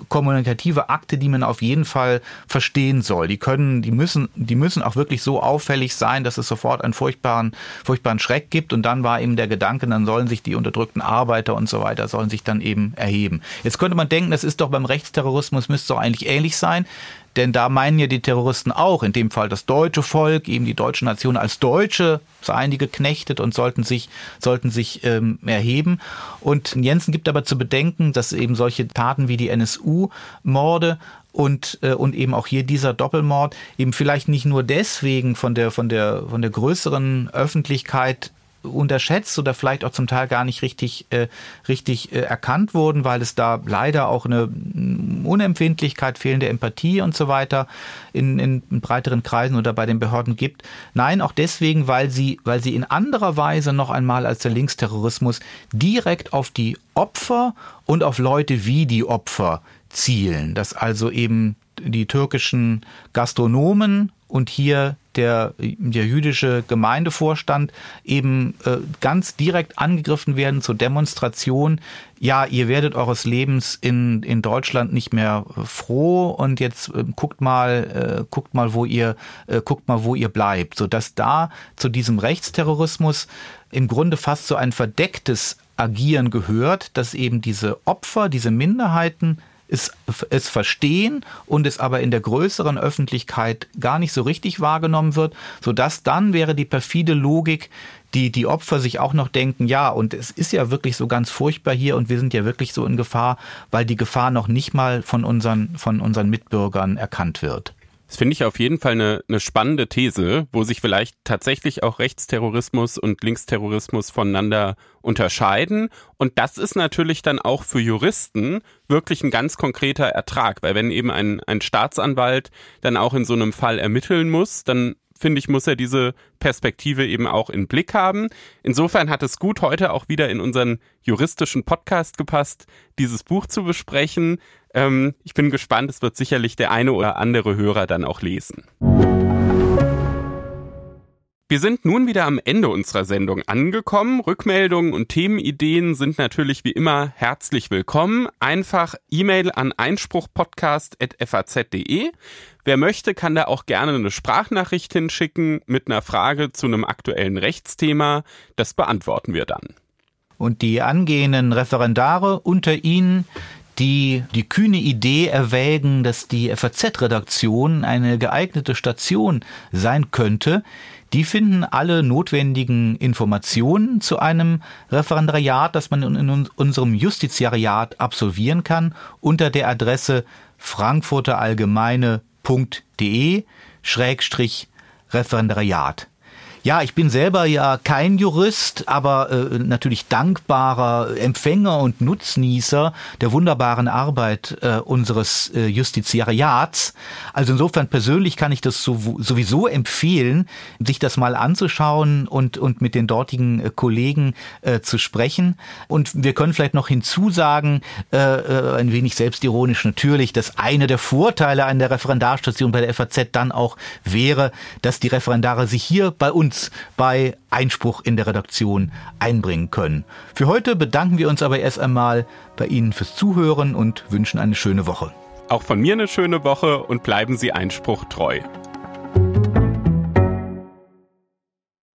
kommunikative Akte, die man auf jeden Fall verstehen soll. Die können, die müssen, die müssen auch wirklich so auffällig sein, dass es sofort einen furchtbaren, furchtbaren Schreck gibt. Und dann war eben der Gedanke, dann sollen sich die unterdrückten Arbeiter und so weiter, sollen sich dann eben erheben. Jetzt könnte man denken, das ist doch beim Rechtsterrorismus, müsste doch eigentlich ähnlich sein. Denn da meinen ja die Terroristen auch, in dem Fall das deutsche Volk, eben die deutsche Nation als Deutsche, seien die geknechtet und sollten sich, sollten sich ähm, erheben. Und Jensen gibt aber zu bedenken, dass eben solche Taten wie die NSU-Morde und äh, und eben auch hier dieser Doppelmord eben vielleicht nicht nur deswegen von der von der von der größeren Öffentlichkeit unterschätzt oder vielleicht auch zum Teil gar nicht richtig, äh, richtig äh, erkannt wurden, weil es da leider auch eine mm, Unempfindlichkeit, fehlende Empathie und so weiter in, in, breiteren Kreisen oder bei den Behörden gibt. Nein, auch deswegen, weil sie, weil sie in anderer Weise noch einmal als der Linksterrorismus direkt auf die Opfer und auf Leute wie die Opfer zielen. Dass also eben die türkischen Gastronomen und hier der, der jüdische Gemeindevorstand eben äh, ganz direkt angegriffen werden zur Demonstration. Ja, ihr werdet eures Lebens in, in Deutschland nicht mehr froh und jetzt äh, guckt mal, äh, guckt mal, wo ihr, äh, guckt mal, wo ihr bleibt, so dass da zu diesem Rechtsterrorismus im Grunde fast so ein verdecktes Agieren gehört, dass eben diese Opfer, diese Minderheiten es, es verstehen und es aber in der größeren Öffentlichkeit gar nicht so richtig wahrgenommen wird, sodass dann wäre die perfide Logik, die die Opfer sich auch noch denken, ja, und es ist ja wirklich so ganz furchtbar hier und wir sind ja wirklich so in Gefahr, weil die Gefahr noch nicht mal von unseren, von unseren Mitbürgern erkannt wird. Das finde ich auf jeden Fall eine, eine spannende These, wo sich vielleicht tatsächlich auch Rechtsterrorismus und Linksterrorismus voneinander unterscheiden. Und das ist natürlich dann auch für Juristen wirklich ein ganz konkreter Ertrag, weil wenn eben ein, ein Staatsanwalt dann auch in so einem Fall ermitteln muss, dann finde ich, muss er diese Perspektive eben auch in Blick haben. Insofern hat es gut heute auch wieder in unseren juristischen Podcast gepasst, dieses Buch zu besprechen. Ähm, ich bin gespannt, es wird sicherlich der eine oder andere Hörer dann auch lesen. Wir sind nun wieder am Ende unserer Sendung angekommen. Rückmeldungen und Themenideen sind natürlich wie immer herzlich willkommen. Einfach E-Mail an einspruchpodcast.faz.de. Wer möchte, kann da auch gerne eine Sprachnachricht hinschicken mit einer Frage zu einem aktuellen Rechtsthema. Das beantworten wir dann. Und die angehenden Referendare unter Ihnen, die die kühne Idee erwägen, dass die FAZ-Redaktion eine geeignete Station sein könnte, die finden alle notwendigen Informationen zu einem Referendariat, das man in unserem Justiziariat absolvieren kann, unter der Adresse frankfurterallgemeine.de Schrägstrich Referendariat. Ja, ich bin selber ja kein Jurist, aber äh, natürlich dankbarer Empfänger und Nutznießer der wunderbaren Arbeit äh, unseres äh, Justiziariats. Also insofern persönlich kann ich das so, sowieso empfehlen, sich das mal anzuschauen und, und mit den dortigen äh, Kollegen äh, zu sprechen. Und wir können vielleicht noch hinzusagen, äh, äh, ein wenig selbstironisch natürlich, dass eine der Vorteile an der Referendarstation bei der FAZ dann auch wäre, dass die Referendare sich hier bei uns uns bei Einspruch in der Redaktion einbringen können. Für heute bedanken wir uns aber erst einmal bei Ihnen fürs Zuhören und wünschen eine schöne Woche. Auch von mir eine schöne Woche und bleiben Sie Einspruch treu.